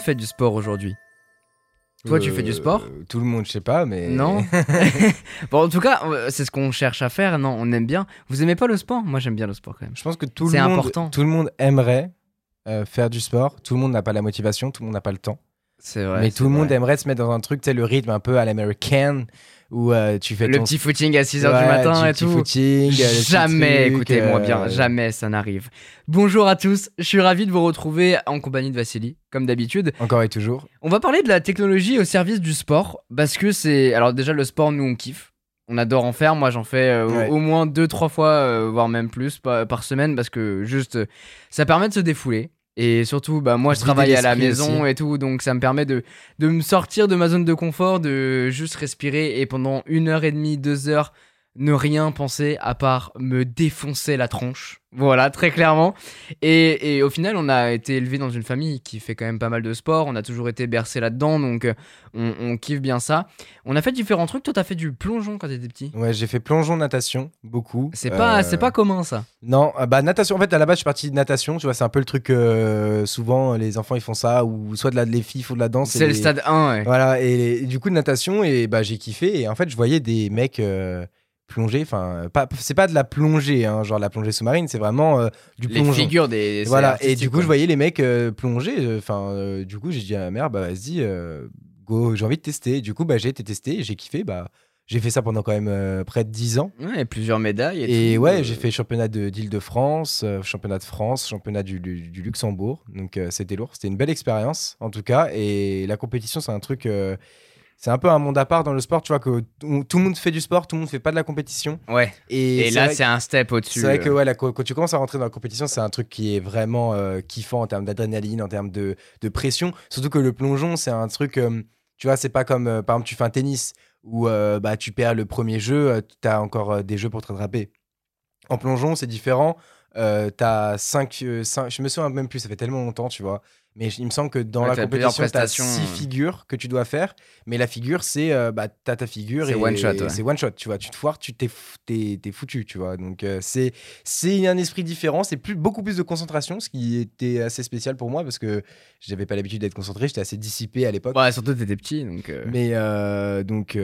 monde fait du sport aujourd'hui. Toi, tu fais du sport Euh, Tout le monde, je sais pas, mais. Non. bon, en tout cas, euh, c'est ce qu'on cherche à faire. Non, on aime bien. Vous aimez pas le sport? Moi, j'aime bien le sport quand même. Je pense que tout le monde, important. tout le monde aimerait euh, faire du sport. Tout le monde n'a pas la motivation, tout le monde n'a pas le temps. C'est vrai. mais tout le monde vrai. aimerait se mettre dans un truc, tu sais, le rythme un peu à l'américaine, où euh, tu fais Le ton petit footing à 6h Ouais, du matin et petit tout. footing, euh, Jamais, truc, écoutez-moi euh, bien, jamais ça n'arrive. Bonjour à tous, je suis ravi de vous retrouver en compagnie de Vassili, comme d'habitude. Encore et toujours. On va parler de la technologie au service du sport, parce que c'est... Alors déjà, le sport, nous, on kiffe. On adore en faire, moi j'en fais euh, Ouais. au moins deux, trois fois, voire même plus par, par semaine, parce que juste, ça permet de se défouler. Et surtout, bah, moi je travaille à la maison aussi. et tout, donc ça me permet de, de me sortir de ma zone de confort, de juste respirer et pendant une heure et demie, deux heures, ne rien penser à part me défoncer la tronche. Voilà, très clairement. Et, et au final, on a été élevé dans une famille qui fait quand même pas mal de sport. On a toujours été bercé là-dedans, donc euh, on, on kiffe bien ça. On a fait différents trucs. Toi, t'as fait du plongeon quand t'étais petit. Ouais, j'ai fait plongeon, natation, beaucoup. C'est pas, Euh, c'est pas commun ça. Non, euh, bah natation. En fait, à la base, je suis parti de natation. Tu vois, c'est un peu le truc. euh, souvent, les enfants ils font ça, ou soit de la, les filles font de la danse. C'est le les- stade 1, ouais. Voilà, et, du coup de natation, et bah j'ai kiffé. Et en fait, je voyais des mecs euh, plonger. Enfin, pas, c'est pas de la plongée, hein, genre la plongée sous-marine, c'est vraiment euh, du Les plongeon. figures des. Et voilà, et du coup, quoi. je voyais les mecs euh, plonger. euh, Enfin, euh, du coup, j'ai dit à ma mère, bah vas-y, go, j'ai envie de tester. Et du coup, bah j'ai été testé, et j'ai kiffé. Bah j'ai fait ça pendant quand même près de 10 ans. Ouais, plusieurs médailles. Et, Et, tout, ouais, j'ai fait championnat de- d'Île-de-France, championnat de France, championnat du, du- du Luxembourg. Donc c'était lourd. C'était une belle expérience, en tout cas. Et la compétition, c'est un truc. C'est un peu un monde à part dans le sport, tu vois, que tout le monde fait du sport, tout le monde fait pas de la compétition. Ouais. Et, là, c'est un step au-dessus. c'est vrai que euh. ouais, quand, tu commences à rentrer dans la compétition, c'est un truc qui est vraiment euh, kiffant en termes d'adrénaline, en termes de, de pression. Surtout que le plongeon, c'est un truc, euh, tu vois, c'est pas comme, euh, par exemple, tu fais un tennis où bah, tu perds le premier jeu, tu as encore des jeux pour te rattraper. En plongeon, c'est différent. Euh, t'as 5, je me souviens même plus, ça fait tellement longtemps, tu vois. Mais il me semble que dans Ouais, la compétition, t'as prestations, 6 euh. figures que tu dois faire. Mais la figure, c'est, euh, bah, t'as ta figure C'est et one shot, ouais. c'est one shot, tu vois. Tu te foires, tu t'es, t'es, t'es foutu, tu vois. Donc, euh, c'est, c'est un esprit différent, c'est plus, beaucoup plus de concentration, ce qui était assez spécial pour moi parce que j'avais pas l'habitude d'être concentré, j'étais assez dissipé à l'époque. Ouais, surtout t'étais petit, donc. euh, Mais donc,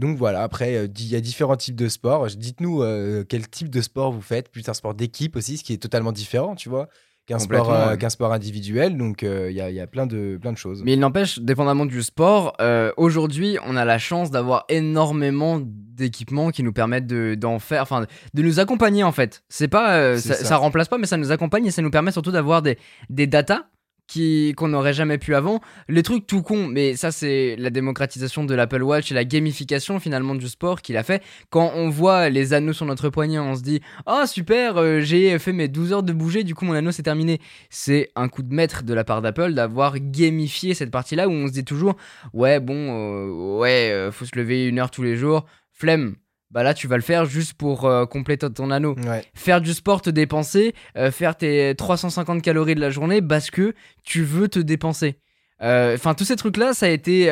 donc voilà, après, il y a différents types de sports. Dites-nous quel type de sport vous faites. Plus un sport d'équipe aussi, ce qui est totalement différent, tu vois, qu'un sport, euh, ouais. sport individuel. Donc euh, il y, a, y a plein de, plein de choses. Mais il n'empêche, dépendamment du sport, euh, aujourd'hui, on a la chance d'avoir énormément d'équipements qui nous permettent de- d'en faire, enfin, de nous accompagner en fait. C'est pas, euh, ça, ça. ça remplace pas, mais ça nous accompagne et ça nous permet surtout d'avoir des, des datas qu'on n'aurait jamais pu avant. Les trucs tout cons, mais ça c'est la démocratisation de l'Apple Watch et la gamification finalement du sport qu'il a fait. Quand on voit les anneaux sur notre poignet, on se dit "Ah super, euh, j'ai fait mes 12 heures de bouger, du coup mon anneau c'est terminé." C'est un coup de maître de la part d'Apple d'avoir gamifié cette partie-là où on se dit toujours "Ouais, bon euh, ouais, euh, faut se lever une heure tous les jours, flemme." Bah là, tu vas le faire juste pour euh, compléter ton anneau Ouais. faire du sport, te dépenser, euh, faire tes 350 calories de la journée parce que tu veux te dépenser. Euh, Enfin, tous ces trucs-là, ça a été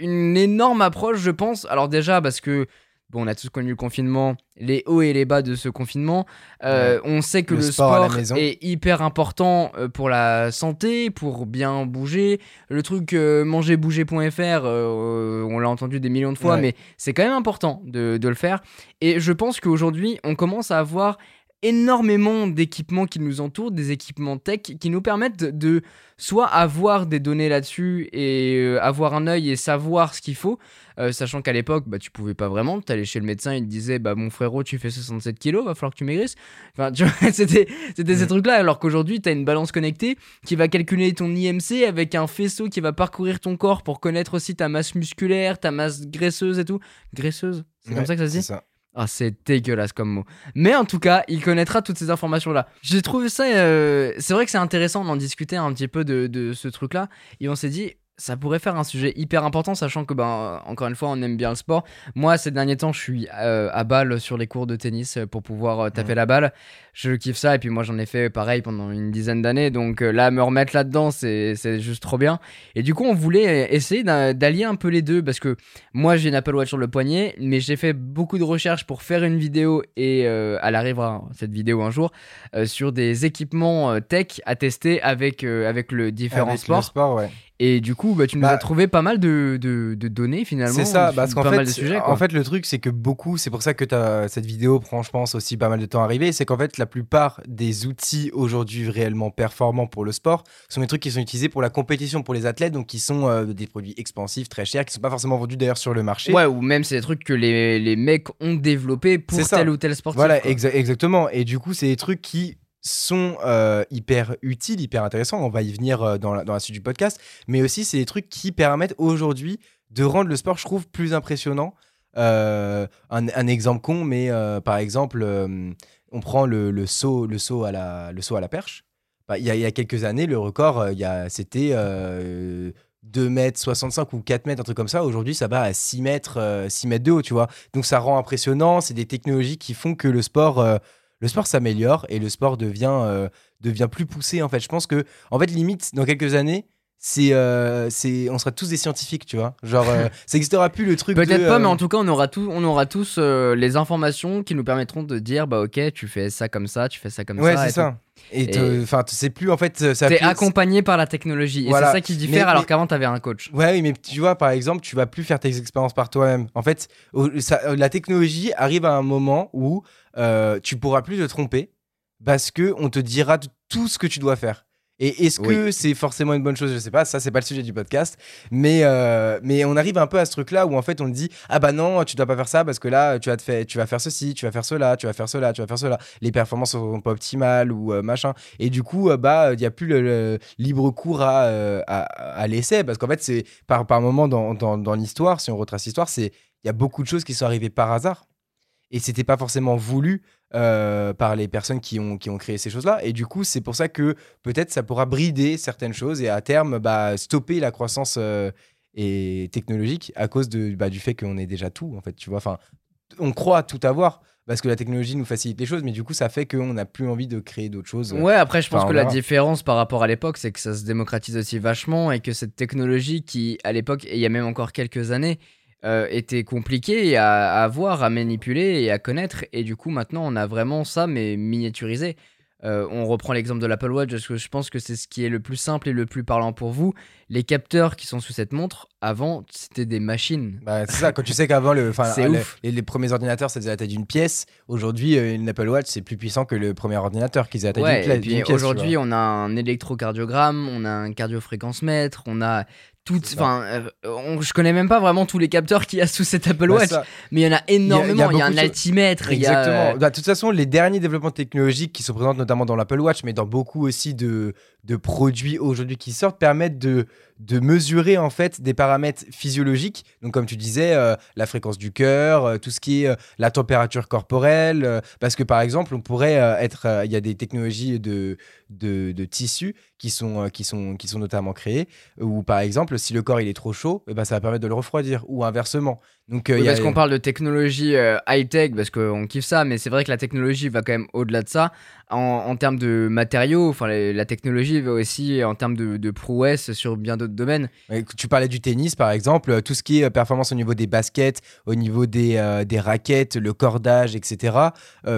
une énorme approche, je pense. Alors déjà, parce que, bon, on a tous connu le confinement, les hauts et les bas de ce confinement. Euh, On sait que Le le, sport est hyper important euh, pour la santé, pour bien bouger. Le truc euh, mangerbouger.fr, euh, on l'a entendu des millions de fois, Ouais. mais c'est quand même important de, de le faire. Et je pense qu'aujourd'hui, on commence à avoir énormément d'équipements qui nous entourent, des équipements tech qui nous permettent de, soit avoir des données là-dessus et euh, avoir un œil et savoir ce qu'il faut, euh, sachant qu'à l'époque, bah, tu pouvais pas vraiment, tu allais chez le médecin, il te disait, bah, mon frérot, tu fais 67 kilos, va falloir que tu maigrisses. Enfin, tu vois, c'était, c'était ces trucs-là, alors qu'aujourd'hui, tu as une balance connectée qui va calculer ton IMC avec un faisceau qui va parcourir ton corps pour connaître aussi ta masse musculaire, ta masse graisseuse et tout. Graisseuse C'est comme ça que ça se dit? ça. Ah, c'est dégueulasse comme mot. Mais en tout cas, il connaîtra toutes ces informations-là. J'ai trouvé ça. euh, C'est vrai que c'est intéressant d'en discuter un petit peu de, de ce truc-là. Et on s'est dit, ça pourrait faire un sujet hyper important, sachant que, ben, encore une fois, on aime bien le sport. Moi, ces derniers temps, je suis euh, à balle sur les cours de tennis euh, pour pouvoir euh, taper la balle. Je kiffe ça, et puis moi, j'en ai fait pareil pendant une dizaine d'années. Donc là, me remettre là-dedans, c'est juste trop bien. Et du coup, on voulait essayer d'allier un peu les deux, parce que moi, j'ai une Apple Watch sur le poignet, mais j'ai fait beaucoup de recherches pour faire une vidéo, et elle arrivera, cette vidéo, un jour, sur des équipements tech à tester avec, avec le différent Avec sport. le sport, ouais. Et du coup, bah, tu nous Bah, as trouvé pas mal de, de, de données finalement. C'est ça, sur parce qu'en pas fait, mal de sujets, en fait, le truc, c'est que beaucoup, c'est pour ça que as, cette vidéo prend, je pense, aussi pas mal de temps à arriver, c'est qu'en fait, la plupart des outils aujourd'hui réellement performants pour le sport sont des trucs qui sont utilisés pour la compétition, pour les athlètes, donc qui sont euh, des produits expansifs, très chers, qui sont pas forcément vendus d'ailleurs sur le marché. Ouais, ou même c'est des trucs que les, les mecs ont développés pour tel ou tel sportif. Voilà, exa- exactement. Et du coup, c'est des trucs qui sont euh, hyper utiles, hyper intéressants. On va y venir euh, dans, la, dans la suite du podcast. Mais aussi, c'est des trucs qui permettent aujourd'hui de rendre le sport, je trouve, plus impressionnant. Euh, un, exemple con, mais par exemple, on prend le, le saut, le, saut à la, le saut à la perche. Bah, Il y, a, il y a quelques années, le record, y c'était euh, 2 mètres 65 ou 4 mètres, un truc comme ça. Aujourd'hui, ça va à 6 mètres, euh, 6 mètres de haut, tu vois. Donc ça rend impressionnant. C'est des technologies qui font que le sport, le sport s'améliore et le sport devient, euh, devient plus poussé. En fait, je pense que, en fait, limite, dans quelques années, c'est, euh, c'est, on sera tous des scientifiques, tu vois. Genre, euh, ça n'existera plus le truc. Peut-être pas, euh, mais en tout cas, on aura, tout, on aura tous les informations qui nous permettront de dire bah ok, tu fais ça comme ça, tu fais ça comme Ouais, ça. c'est et ça. Et enfin, c'est plus en fait. Ça. T'es accompagné par la technologie. Et Voilà. c'est ça qui diffère Mais- alors mais- qu'avant, t'avais un coach. Ouais, oui, mais tu vois, par exemple, tu vas plus faire tes expériences par toi-même. En fait, ça- la technologie arrive à un moment où euh, tu pourras plus te tromper parce que on te dira tout ce que tu dois faire. Et est-ce que c'est forcément une bonne chose? Je sais pas, ça c'est pas le sujet du podcast, mais euh, mais on arrive un peu à ce truc-là où en fait on te dit ah bah non tu dois pas faire ça parce que là tu vas te faire tu vas faire ceci, tu vas faire cela, tu vas faire cela, tu vas faire cela. Les performances sont pas optimales ou euh, machin. Et du coup euh, bah il y a plus le, le libre cours à à, à l'essai parce qu'en fait c'est par par moment dans dans, dans l'histoire si on retrace l'histoire c'est il y a beaucoup de choses qui sont arrivées par hasard et c'était pas forcément voulu euh, par les personnes qui ont, qui ont créé ces choses-là. Et du coup, c'est pour ça que peut-être ça pourra brider certaines choses et à terme bah, stopper la croissance euh, et technologique à cause de, bah, du fait qu'on est déjà tout, en fait. Tu vois, enfin, on croit tout avoir parce que la technologie nous facilite les choses, mais du coup, ça fait qu'on n'a plus envie de créer d'autres choses. Ouais, après, je pense Enfin, que la différence par rapport à l'époque, c'est que ça se démocratise aussi vachement et que cette technologie qui, à l'époque, et il y a même encore quelques années, euh, était compliquée à, à avoir, à manipuler et à connaître. Et du coup, maintenant, on a vraiment ça, mais miniaturisé. Euh, on reprend l'exemple de l'Apple Watch parce que je pense que c'est ce qui est le plus simple et le plus parlant pour vous. Les capteurs qui sont sous cette montre, avant, c'était des machines. Bah, c'est ça, quand tu sais qu'avant, le, le- ouf. les, les premiers ordinateurs, ça faisait la taille d'une pièce. Aujourd'hui, euh, une Apple Watch, c'est plus puissant que le premier ordinateur qui faisait la taille Ouais, d'une pla- pièce. aujourd'hui, on a un électrocardiogramme, on a un cardiofréquence-mètre, on a Enfin, euh, je connais même pas vraiment tous les capteurs qu'il y a sous cette Apple Bah, Watch, ça, mais il y en a énormément. Il y a, un altimètre, il y a. Exactement. euh, Bah, de toute façon, les derniers développements technologiques qui sont présents notamment dans l'Apple Watch, mais dans beaucoup aussi de, de produits aujourd'hui qui sortent, permettent de, de mesurer en fait des paramètres physiologiques. Donc, comme tu disais, euh, la fréquence du cœur, euh, tout ce qui est euh, la température corporelle. parce que par exemple, on pourrait être. Il y a des technologies de, de, tissus qui sont, qui, sont, qui sont notamment créées. Où par exemple, si le corps il est trop chaud, eh ben, ça va permettre de le refroidir ou inversement. Donc, euh, oui, a- qu'on parle de technologie euh, high-tech, parce qu'on kiffe ça, mais c'est vrai que la technologie va quand même au-delà de ça. En, en termes de matériaux, enfin, la, technologie va aussi en termes de, de prouesse sur bien d'autres domaines. Tu parlais du tennis, par exemple, euh, tout ce qui est euh, performance au niveau des baskets, au niveau des, euh, des raquettes, le cordage, etc.,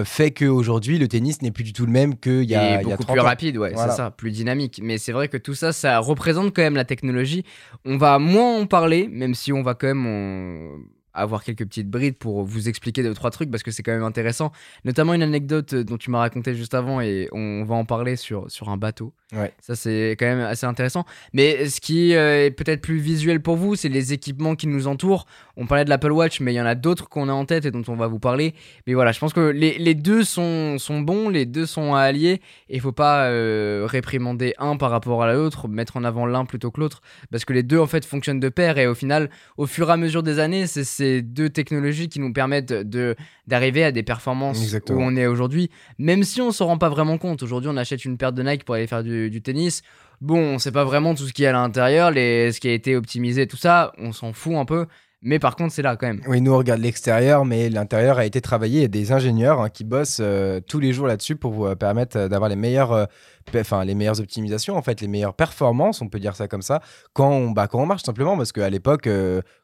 fait qu'aujourd'hui, le tennis n'est plus du tout le même qu'il y a, et il y a beaucoup 30 plus ans. rapide, ouais, Voilà. c'est ça, plus dynamique. Mais c'est vrai que tout ça, ça représente quand même la technologie. On va moins en parler, même si on va quand même en- avoir quelques petites brides pour vous expliquer deux trois trucs parce que c'est quand même intéressant. Notamment une anecdote euh, dont tu m'as raconté juste avant et on va en parler sur sur un bateau. Ouais. Ça c'est quand même assez intéressant. Mais ce qui euh, est peut-être plus visuel pour vous, c'est les équipements qui nous entourent. On parlait de l'Apple Watch, mais il y en a d'autres qu'on a en tête et dont on va vous parler. Mais voilà, je pense que les, les deux sont, sont bons, les deux sont à allier. Et il faut pas euh, réprimander un par rapport à l'autre, mettre en avant l'un plutôt que l'autre. Parce que les deux, en fait, fonctionnent de pair. Et au final, au fur et à mesure des années, c'est ces deux technologies qui nous permettent de d'arriver à des performances Exactement. où on est aujourd'hui, même si on s'en rend pas vraiment compte. Aujourd'hui, on achète une paire de Nike pour aller faire du, du tennis. Bon, on sait pas vraiment tout ce qu'il y a à l'intérieur, les, ce qui a été optimisé, tout ça, on s'en fout un peu. Mais par contre, c'est là quand même. Oui, nous on regarde l'extérieur, mais l'intérieur a été travaillé. Il y a des ingénieurs hein, qui bossent euh, tous les jours là-dessus pour vous euh, permettre euh, d'avoir les meilleures, enfin les meilleures optimisations, en fait, les meilleures performances, on peut dire ça comme ça, quand on, bah, quand on marche simplement, parce qu'à l'époque,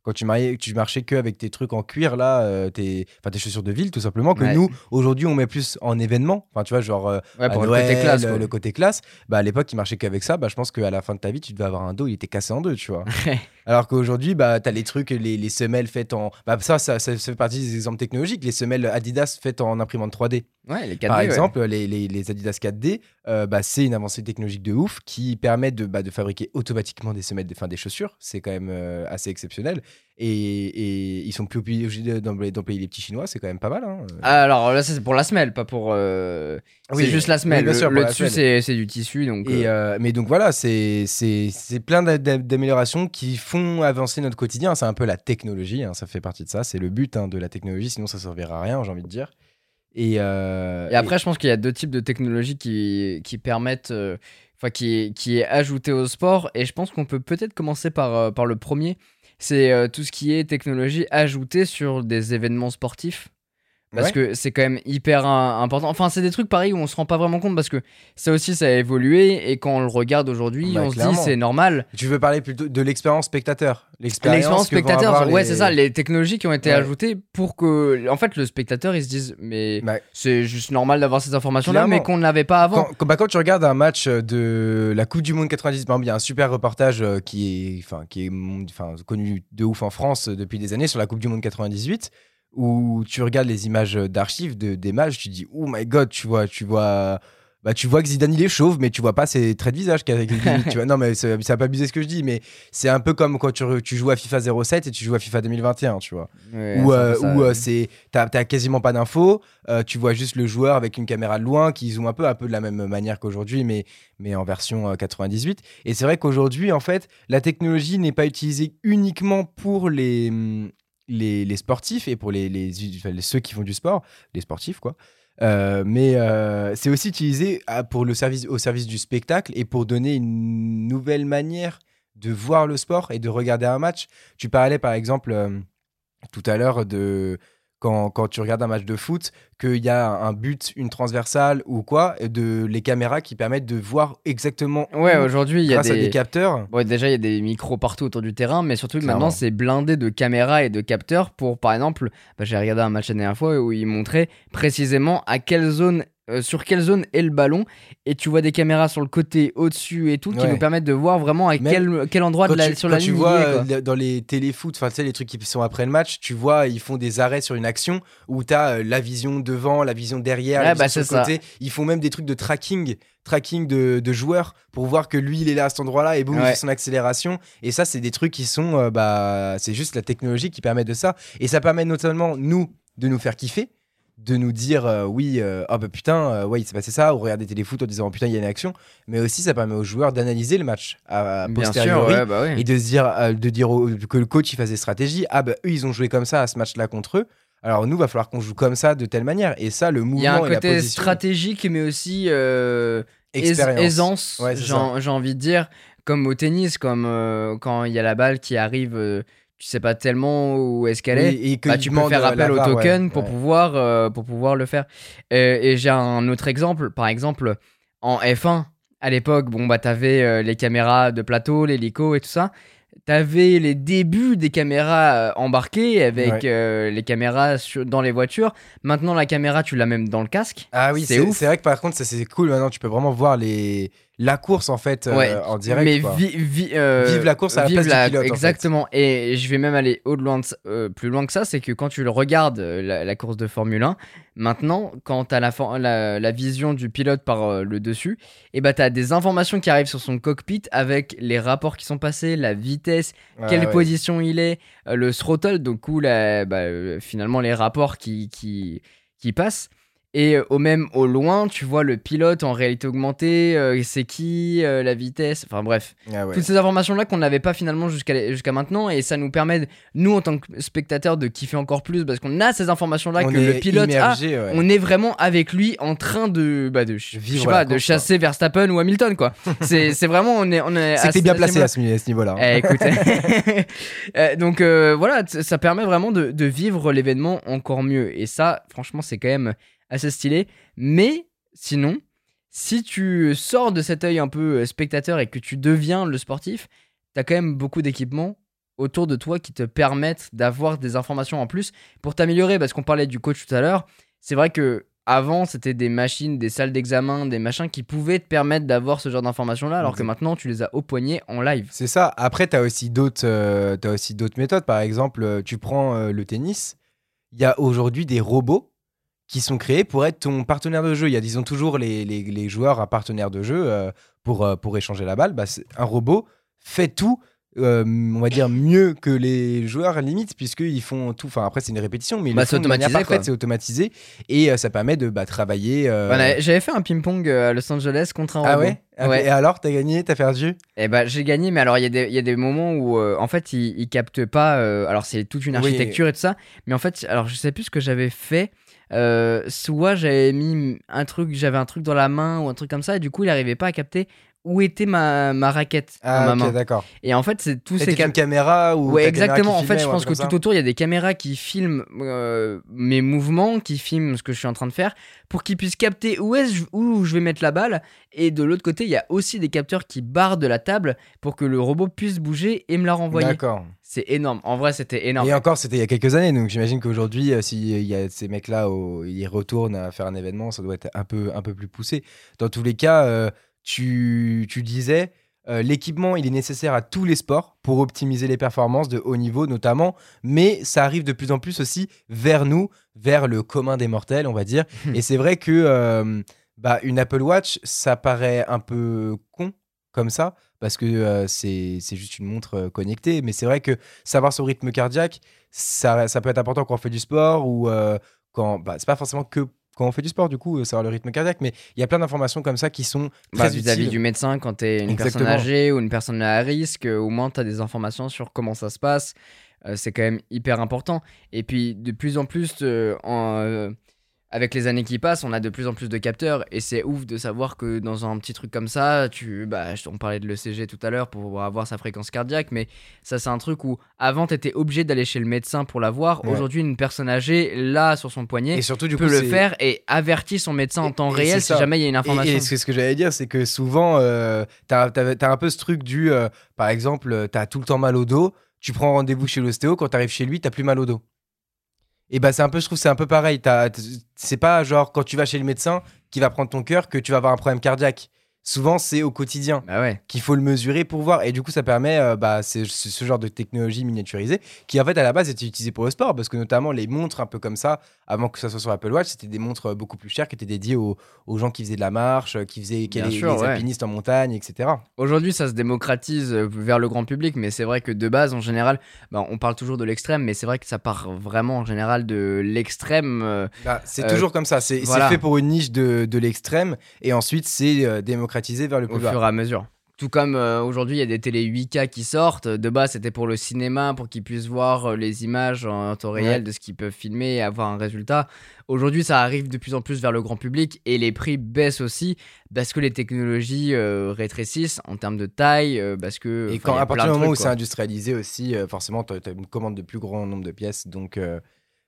quand tu, mariais, tu marchais que avec tes trucs en cuir là, tes, tes chaussures de ville, tout simplement, que Ouais. nous aujourd'hui on met plus en événement. Enfin, tu vois, genre Ouais, pour Noël, le côté classe. quoi. le côté classe. Bah à l'époque, il marchait qu'avec ça. Bah je pense qu'à la fin de ta vie, tu devais avoir un dos, il était cassé en deux, tu vois. Alors qu'aujourd'hui, bah, tu as les trucs, les, les semelles faites en. Bah, ça, ça, ça fait partie des exemples technologiques. Les semelles Adidas faites en imprimante 3D. Ouais, les 4D, Par ouais. exemple, les, les- les Adidas 4D, euh, bah, c'est une avancée technologique de ouf qui permet de, bah, de fabriquer automatiquement des semelles, enfin, des chaussures. C'est quand même euh, assez exceptionnel. Et, et ils sont plus obligés de- d'employer les petits Chinois, c'est quand même pas mal. hein. Ah, Alors là, c'est pour la semelle, pas pour. euh, Oui, c'est juste la semelle. le sûr, le dessus, c'est du tissu. Donc, Et, euh, euh, mais donc voilà, c'est plein d'a- d'a- d'améliorations qui font avancer notre quotidien. C'est un peu la technologie, hein, ça fait partie de ça. C'est le but hein, de la technologie, sinon ça ne servira à rien, j'ai envie de dire. Et, euh, Et après, je pense qu'il y a deux types de technologies qui, qui permettent, euh, enfin, qui, qui est ajouté au sport. Et je pense qu'on peut peut-être commencer par, euh, par le premier. C'est tout ce qui est technologie ajoutée sur des événements sportifs. Parce Ouais. que c'est quand même hyper important. Enfin, c'est des trucs pareils où on se rend pas vraiment compte parce que ça aussi, ça a évolué. Et quand on le regarde aujourd'hui, Bah, on se dit c'est normal. tu veux parler plutôt de l'expérience spectateur L'expérience spectateur, ouais, les- c'est ça, les technologies qui ont été Ouais. ajoutées pour que, en fait, le spectateur, il se dise, mais Bah, c'est juste normal d'avoir ces informations-là, mais qu'on n'avait pas avant. Quand, bah, quand tu regardes un match de la Coupe du Monde 90, par exemple, il y a un super reportage euh, qui est, enfin, qui est enfin, connu de ouf en France euh, depuis des années sur la Coupe du Monde 98, où tu regardes les images d'archives de, des matchs, tu dis oh my god, tu vois, tu vois. Bah, tu vois que Zidane il est chauve, mais tu vois pas ses traits de visage. tu vois. Non, mais ça va pas abuser ce que je dis, mais c'est un peu comme quand tu, joues à FIFA 07 et tu joues à FIFA 2021, tu vois Ouais, où euh, où, euh, ouais. c'est t'as quasiment pas d'infos euh, tu vois juste le joueur avec une caméra de loin qui zoome un peu un peu de la même manière qu'aujourd'hui mais mais en version euh, 98 et c'est vrai qu'aujourd'hui en fait la technologie n'est pas utilisée uniquement pour les hum, les, sportifs et pour les, ceux qui font du sport les sportifs quoi Euh, mais euh, c'est aussi utilisé à- pour le service, au service du spectacle et pour donner une nouvelle manière de voir le sport et de regarder un match. Tu parlais par exemple euh, tout à l'heure de quand, quand tu regardes un match de foot, qu'il y a un but, une transversale ou quoi, de les caméras qui permettent de voir exactement Ouais, aujourd'hui, il y a des. des capteurs. Bon, déjà, il y a des micros partout autour du terrain, mais surtout Clairement. maintenant, c'est blindé de caméras et de capteurs pour, par exemple, bah, j'ai regardé un match la dernière fois où ils montraient précisément à quelle zone, euh, sur quelle zone est le ballon, et tu vois des caméras sur le côté, au-dessus et tout, qui Ouais. nous permettent de voir vraiment à quel, quel endroit de la, tu, sur la tu ligne vois est, quoi. euh, dans les téléfoot, enfin tu sais les trucs qui sont après le match, tu vois ils font des arrêts sur une action où tu as la vision devant, la vision derrière, la Ouais, vision bah, sur le c'est ça. côté. Ils font même des trucs de tracking, tracking de, de joueurs pour voir que lui il est là à cet endroit-là et boum il Ouais. fait son accélération. Et ça c'est des trucs qui sont euh, bah c'est juste la technologie qui permet de ça et ça permet notamment nous de nous faire kiffer de nous dire euh, oui euh, ah bah putain euh, ouais il s'est passé ça ou regarder téléfoot en disant oh, putain il y a une action mais aussi ça permet aux joueurs d'analyser le match à, à sûr, ouais, bah et de se dire, euh, de dire au- que le coach il faisait stratégie. Ah bah eux ils ont joué comme ça à ce match-là contre eux. Alors nous va falloir qu'on joue comme ça de telle manière. Et ça le mouvement Il y a un côté position, stratégique, mais aussi expérience. aisance, Ouais, j'ai envie de dire, comme au tennis, comme quand il y a la balle qui arrive, tu sais pas tellement où est-ce qu'elle est. Oui, et que Bah, tu peux faire appel au ouais, token pour, ouais. pouvoir, euh, pour pouvoir le faire. Euh, et j'ai un autre exemple, par exemple, en F1, à l'époque, bon, bah, t'avais euh, les caméras de plateau, l'hélico et tout ça. T'avais les débuts des caméras embarquées avec Ouais. euh, les caméras sur- dans les voitures. Maintenant, la caméra, tu l'as même dans le casque. Ah oui, C'est c'est ouf. c'est vrai que par contre ça c'est cool maintenant. Tu peux vraiment voir les la course en fait euh, en direct. mais quoi. vi- vi- euh, Vive la course à la place du pilote, en fait. Exactement. Et je vais même aller au-delà euh, plus loin que ça, c'est que quand tu le regardes, la, la course de Formule 1, maintenant, quand tu as la, vision du pilote par le dessus, et bah, tu as des informations qui arrivent sur son cockpit avec les rapports qui sont passés, la vitesse, Ouais, quelle ouais. position il est, le throttle, donc où bah, finalement les rapports qui, qui, qui passent. Et euh, au même au loin, tu vois le pilote en réalité augmentée, euh, c'est qui, euh, la vitesse, enfin bref. Ah ouais. Toutes ces informations-là qu'on n'avait pas finalement jusqu'à jusqu'à maintenant, et ça nous permet, nous en tant que spectateurs, de kiffer encore plus parce qu'on a ces informations-là On que le pilote a. immergé, ouais. On est vraiment avec lui en train de, bah de, je Vivre sais la pas, de course, chasser Verstappen ou Hamilton quoi. c'est vraiment on est on est. À- bien placé à ce, niveau-là. hein. Eh, écoute. Donc euh, voilà, ça permet vraiment de, de vivre l'événement encore mieux. Et ça, franchement, c'est quand même assez stylé. Mais sinon, si tu sors de cet œil un peu euh, spectateur et que tu deviens le sportif, t'as quand même beaucoup d'équipements autour de toi qui te permettent d'avoir des informations en plus pour t'améliorer. Parce qu'on parlait du coach tout à l'heure. C'est vrai que avant, c'était des machines, des salles d'examen, des machins qui pouvaient te permettre d'avoir ce genre d'informations-là, alors que maintenant, tu les as au poignet en live. C'est ça. Après, tu as aussi d'autres euh, t'as aussi d'autres méthodes. Par exemple, euh, tu prends euh, le tennis. Il y a aujourd'hui des robots qui sont créés pour être ton partenaire de jeu. Il y a, disons, toujours les, les, les joueurs à partenaire de jeu euh, pour, euh, pour échanger la balle. Bah, un robot fait tout, euh, on va dire, mieux que les joueurs, limite, puisqu'ils font tout. Enfin, après, c'est une répétition, mais ils Bah, c'est automatisé. C'est automatisé. Et euh, ça permet de bah, travailler. Voilà, J'avais fait un ping-pong à Los Angeles contre un Ah robot. ouais, Ah, Ouais. Et alors, t'as gagné, t'as perdu? Et bah j'ai gagné, mais alors il y, a des- il y a des moments où en fait il, il capte pas. alors c'est toute une Oui. architecture et tout ça, mais en fait, alors je sais plus ce que j'avais fait. Euh, soit j'avais mis un truc, j'avais un truc dans la main ou un truc comme ça, et du coup il arrivait pas à capter où était ma, ma raquette Ah, ma ok, main. d'accord. Et en fait, c'est tous ces cap- une caméra ou Ouais, caméra exactement. En fait, je pense que tout autour, il y a des caméras qui filment euh, mes mouvements, qui filment ce que je suis en train de faire, pour qu'ils puissent capter où est-ce où je vais mettre la balle. Et de l'autre côté, il y a aussi des capteurs qui barrent de la table pour que le robot puisse bouger et me la renvoyer. D'accord. C'est énorme. En vrai, c'était énorme. Et encore, c'était il y a quelques années, donc j'imagine qu'aujourd'hui, euh, s'il y a ces mecs-là, ils retournent à faire un événement, ça doit être un peu, un peu plus poussé. Dans tous les cas, euh, tu, tu disais, euh, l'équipement, il est nécessaire à tous les sports pour optimiser les performances de haut niveau notamment, mais ça arrive de plus en plus aussi vers nous, vers le commun des mortels, on va dire. Et c'est vrai que euh, bah, une Apple Watch, ça paraît un peu con comme ça, parce que euh, c'est juste une montre connectée, mais c'est vrai que savoir son rythme cardiaque, ça, ça peut être important quand on fait du sport ou quand. Bah, c'est pas forcément que quand on fait du sport, du coup, euh, savoir le rythme cardiaque, mais il y a plein d'informations comme ça qui sont Bah, très vis-à-vis du médecin, quand t'es une Exactement. personne âgée ou une personne à risque, euh, au moins t'as des informations sur comment ça se passe. Euh, c'est quand même hyper important. Et puis de plus en plus, en, avec les années qui passent, on a de plus en plus de capteurs et c'est ouf de savoir que dans un petit truc comme ça, tu, bah, on parlait de l'ECG tout à l'heure pour avoir sa fréquence cardiaque, mais ça c'est un truc où avant t'étais obligé d'aller chez le médecin pour l'avoir. Ouais. Aujourd'hui, une personne âgée là sur son poignet Et surtout, du peut coup, le faire et avertit son médecin en temps et réel si jamais il y a une information. Et, ce que j'allais dire, c'est que souvent, euh, t'as as, un peu ce truc du, euh, par exemple, t'as tout le temps mal au dos, tu prends rendez-vous chez l'ostéo, quand t'arrives chez lui, t'as plus mal au dos. Et bah c'est un peu, je trouve, c'est un peu pareil. T'as- C'est pas genre quand tu vas chez le médecin qui va prendre ton cœur que tu vas avoir un problème cardiaque. Souvent, c'est au quotidien Bah ouais. qu'il faut le mesurer pour voir. Et du coup, ça permet, euh, bah, c'est ce genre de technologie miniaturisée qui, en fait, à la base, était utilisée pour le sport. Parce que, notamment, les montres un peu comme ça, avant que ça soit sur Apple Watch, c'était des montres beaucoup plus chères qui étaient dédiées aux, aux gens qui faisaient de la marche, euh, qui faisaient qui les, sûr, les ouais. alpinistes en montagne, etc. Aujourd'hui, ça se démocratise euh, vers le grand public, mais c'est vrai que de base, en général, bah, on parle toujours de l'extrême, mais c'est vrai que ça part vraiment en général de l'extrême. euh, Bah, c'est Euh, toujours comme ça. C'est voilà. fait pour une niche de, de l'extrême. Et ensuite, c'est euh, démocratisé vers le au bas. fur et à mesure. Tout comme euh, aujourd'hui, il y a des télé 8K qui sortent. De base, c'était pour le cinéma, pour qu'ils puissent voir euh, les images en temps réel Ouais. de ce qu'ils peuvent filmer et avoir un résultat. Aujourd'hui, ça arrive de plus en plus vers le grand public et les prix baissent aussi parce que les technologies euh, rétrécissent en termes de taille, parce que. Et quand, à partir du moment où c'est industrialisé aussi, forcément, tu as, une commande de plus grand nombre de pièces. Donc,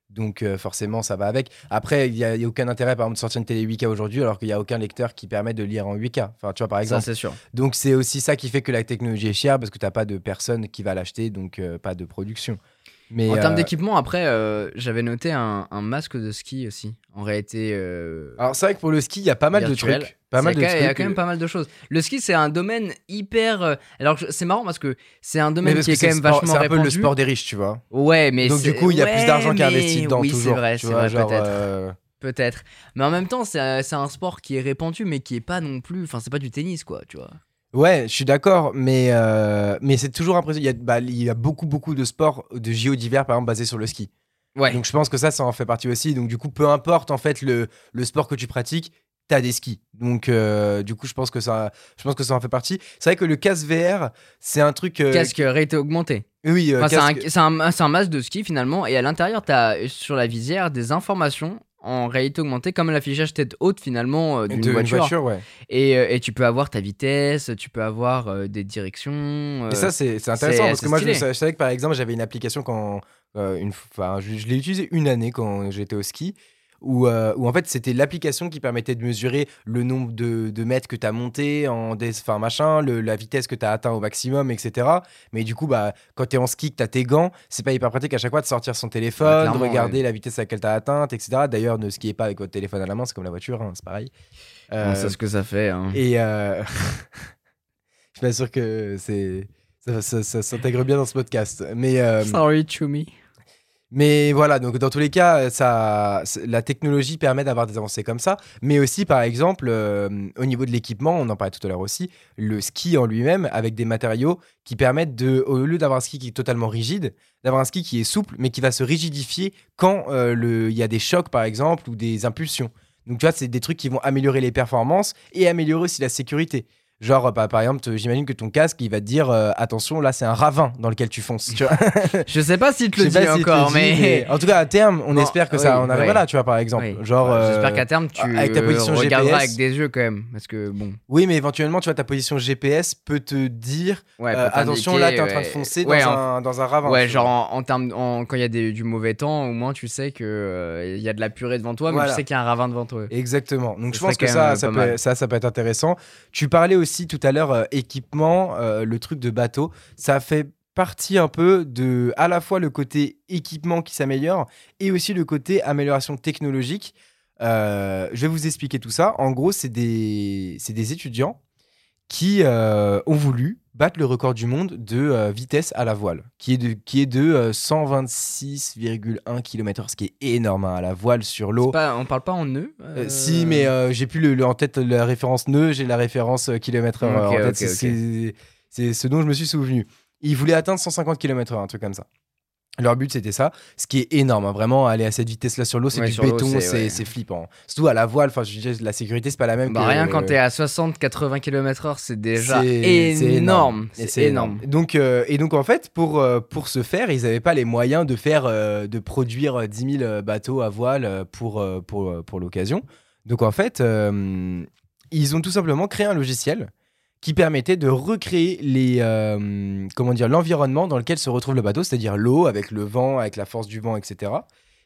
donc euh, forcément, ça va avec. Après, il n'y a, aucun intérêt, par exemple, de sortir une télé 8K aujourd'hui, alors qu'il n'y a aucun lecteur qui permet de lire en 8K. Enfin, tu vois, par Ça, exemple. c'est sûr. donc, c'est aussi ça qui fait que la technologie est chère, parce que tu n'as pas de personne qui va l'acheter, donc euh, pas de production. Mais, En termes euh, d'équipement, après, euh, j'avais noté un, un masque de ski aussi. En réalité. euh, Alors, c'est vrai que pour le ski, il y a pas mal virtuel. de trucs. Pas mal de Il y a quand même euh, pas mal de choses. Le ski, c'est un domaine hyper. Alors, c'est marrant parce que c'est un domaine qui que est quand même sport- vachement C'est un peu le sport des riches, tu vois. Ouais, mais Donc, du coup, il y a plus d'argent qui est investi dedans, oui, toujours. C'est vrai, c'est vrai, peut-être. Peut-être. Mais en même temps, c'est un, c'est un sport qui est répandu, mais qui est pas non plus. Enfin, c'est pas du tennis, quoi, tu vois. Ouais, je suis d'accord, mais, euh, mais c'est toujours impressionnant. Il y, a, bah, il y a beaucoup, beaucoup de sports, de JO d'hiver, par exemple, basés sur le ski. Ouais. Donc je pense que ça, ça en fait partie aussi. Donc du coup, peu importe en fait le, le sport que tu pratiques, t'as des skis. Donc euh, du coup, je pense que ça, je pense que ça en fait partie. C'est vrai que le casque VR, c'est un truc. euh, Casque réalité augmentée. Oui, euh, Enfin, c'est un- casque- c'est un, masque de ski finalement, et à l'intérieur, tu as sur la visière des informations en réalité augmentée, comme l'affichage tête haute finalement euh, d'une voiture. ouais. Et, euh, et tu peux avoir ta vitesse, tu peux avoir euh, des directions. Et ça, c'est intéressant parce que moi, je, savais que par exemple, j'avais une application quand. une, je, je l'ai utilisée une année quand j'étais au ski. Où, euh, où en fait c'était l'application qui permettait de mesurer le nombre de, de mètres que tu as monté, en des, enfin machin, le- la vitesse que tu as atteint au maximum, etc. Mais du coup, bah, quand tu es en ski, que tu as tes gants, c'est pas hyper pratique à chaque fois de sortir son téléphone, Ouais, de regarder la vitesse à laquelle tu as atteinte, etc. D'ailleurs, ne skiez pas avec votre téléphone à la main, c'est comme la voiture, hein, c'est pareil. on Euh, sait ce que ça fait. hein. et euh, je suis pas sûr que c'est ça, ça- ça s'intègre bien dans ce podcast. Mais, euh, Sorry, Chumi. Mais voilà, donc dans tous les cas, c'est- la technologie permet d'avoir des avancées comme ça. Mais aussi, par exemple, euh, au niveau de l'équipement, on en parlait tout à l'heure aussi, le ski en lui-même, avec des matériaux qui permettent de, au lieu d'avoir un ski qui est totalement rigide, d'avoir un ski qui est souple, mais qui va se rigidifier quand euh, il y a des chocs, par exemple, ou des impulsions. Donc tu vois, c'est des trucs qui vont améliorer les performances et améliorer aussi la sécurité. Genre, bah, par exemple, t- j'imagine que ton casque, il va te dire euh, attention, là, c'est un ravin dans lequel tu fonces. Tu vois Je sais pas s'il te le dit encore, mais. En tout cas, à terme, on espère que ça arrivera ouais. là, tu vois, par exemple. Oui. Genre, Ouais, J'espère euh, qu'à terme, tu avec ta position regarderas GPS. avec des yeux quand même. Parce que bon. Oui, mais éventuellement, tu vois, ta position GPS peut te dire Ouais, euh, attention, là, t'es en train de foncer Ouais, dans, en- un, dans un ravin. Ouais, genre en, en termes, en- quand il y a des- du mauvais temps, au moins tu sais euh, il y a de la purée devant toi, mais Voilà. tu sais qu'il y a un ravin devant toi. Exactement. Donc, je pense que ça, ça peut être intéressant. Tu parlais aussi tout à l'heure euh, équipement, euh, le truc de bateau. Ça fait partie un peu de à la fois le côté équipement qui s'améliore et aussi le côté amélioration technologique. Euh, je vais vous expliquer tout ça. En gros, c'est des, c'est des étudiants qui euh, ont voulu battre le record du monde de euh, vitesse à la voile, qui est de, qui est de euh, 126,1 km/h, ce qui est énorme hein, à la voile sur l'eau. Pas, on parle pas en nœud Euh, si, mais j'ai plus le, le- en tête la référence nœud, j'ai la référence. Ok, en tête, c'est- ce dont je me suis souvenu. Ils voulaient atteindre 150 km/h, un truc comme ça. Leur but, c'était ça, ce qui est énorme. hein. Vraiment, aller à cette vitesse-là sur l'eau, c'est Ouais, du béton, c'est- ouais. flippant. Surtout à la voile, enfin, je veux dire, la sécurité, c'est pas la même Bah que. rien quand t'es à 60-80 km/h, c'est déjà c'est énorme. Et C'est énorme. Donc, euh, et donc en fait, pour, euh, pour ce faire, ils n'avaient pas les moyens de faire, euh, de produire euh, 10 000 bateaux à voile euh, pour, euh, pour, euh, pour l'occasion. Donc en fait, euh, ils ont tout simplement créé un logiciel qui permettait de recréer les, euh, comment dire, l'environnement dans lequel se retrouve le bateau, c'est-à-dire l'eau avec le vent, avec la force du vent, etc.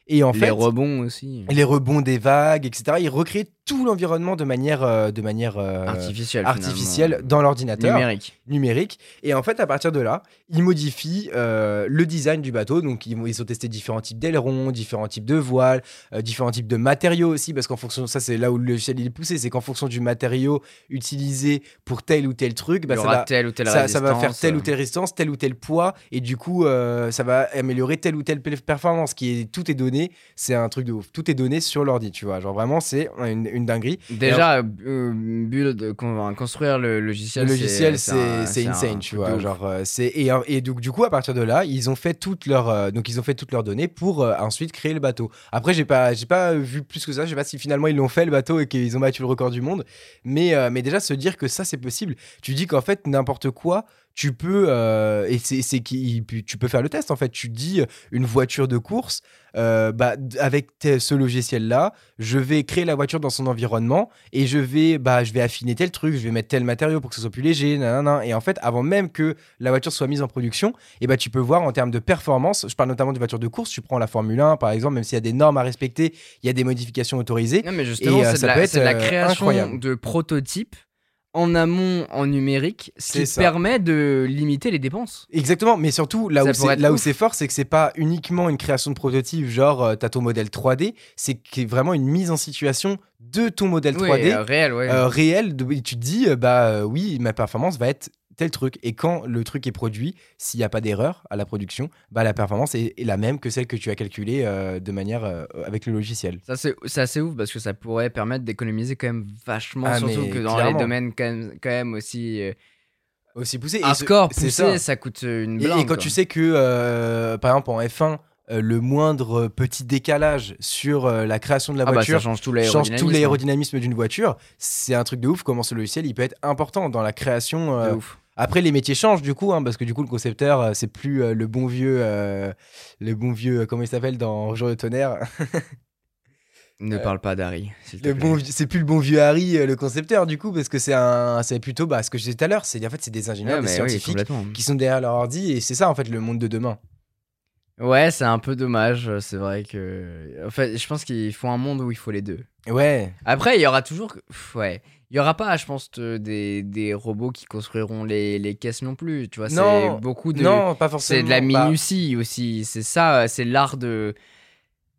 Et en Les fait, rebonds aussi. les rebonds des vagues, etc. Ils recréent tout l'environnement de manière, euh, de manière euh, Artificiel. artificielle finalement. dans l'ordinateur Numérique. numérique. Et en fait, à partir de là, ils modifient euh, le design du bateau. Donc, ils, ils ont testé différents types d'ailerons, différents types de voiles, différents types de matériaux aussi, parce qu'en fonction, ça c'est là où le logiciel il est poussé, c'est qu'en fonction du matériau utilisé pour tel ou tel truc, bah, ça, va, telle ou telle ça, ça va faire telle ou telle résistance, tel ou tel poids, et du coup, ça va améliorer telle ou telle pe- performance. Qui est, tout est donné, c'est un truc de ouf. Tout est donné sur l'ordi, tu vois. Genre vraiment, c'est une, une dinguerie. Déjà, euh, build, con- construire le logiciel. Le logiciel, c'est- insane, tu vois. Genre, euh, c'est et, et donc du coup, à partir de là, ils ont fait toutes leurs euh, donc ils ont fait toutes leurs données pour ensuite créer le bateau. Après, j'ai pas j'ai pas vu plus que ça. Je sais pas si finalement ils l'ont fait le bateau et qu'ils ont battu le record du monde. Mais mais déjà se dire que ça c'est possible. Tu dis qu'en fait n'importe quoi. Tu peux euh, et c'est qui tu peux faire le test en fait. Tu dis une voiture de course. euh, bah, avec ce logiciel là, je vais créer la voiture dans son environnement et je vais bah je vais affiner tel truc, je vais mettre tel matériau pour que ce soit plus léger, nanana. et en fait avant même que la voiture soit mise en production, et bah tu peux voir en termes de performance, je parle notamment de voitures de course, tu prends la Formule 1 par exemple, même s'il y a des normes à respecter, il y a des modifications autorisées. Non, mais justement, Et, euh, c'est ça de, peut la- être, c'est de la création incroyable. de prototypes en amont en numérique, ce qui ça. permet de limiter les dépenses. Exactement, mais surtout là Ça où c'est être là où ouf. c'est fort, c'est que c'est pas uniquement une création de prototype, genre euh, t'as ton modèle 3D, c'est vraiment une mise en situation de ton modèle Oui, 3D euh, réel, ouais. euh, réel. de- tu te dis euh, bah oui, ma performance va être tel truc. Et quand le truc est produit, s'il n'y a pas d'erreur à la production, bah la performance est, est la même que celle que tu as calculée euh, de manière euh, avec le logiciel. Ça, c'est assez ouf parce que ça pourrait permettre d'économiser quand même vachement, Ah, surtout que dans clairement. les domaines quand même, quand même aussi euh, Aussi poussé. Ce- c'est poussé, ça. ça. coûte euh, une blinde. et quand quoi. tu sais que, par exemple, en F1, euh, le moindre petit décalage sur euh, la création de la Ah bah ça voiture change tout change l'aérodynamisme. d'une voiture. C'est un truc de ouf comment ce logiciel il peut être important dans la création. Euh. Après les métiers changent du coup hein, parce que du coup le concepteur euh, c'est plus euh, le bon vieux euh, le bon vieux comment il s'appelle dans Jour de tonnerre Ne parle pas d'Harry. bon c'est plus le bon vieux Harry le concepteur du coup parce que c'est un c'est plutôt bah, ce que je disais tout à l'heure c'est en fait c'est des ingénieurs Ouais, des oui, scientifiques qui sont derrière leur ordi et c'est ça en fait le monde de demain. Ouais, c'est un peu dommage. C'est vrai que. En fait, je pense qu'il faut un monde où il faut les deux. Ouais. Après, il y aura toujours. Ouais. Il y aura pas, je pense, te- des, des robots qui construiront les, les caisses non plus. Tu vois, c'est beaucoup de. Non, pas forcément. C'est de la Bah, minutie aussi. C'est ça, c'est l'art de.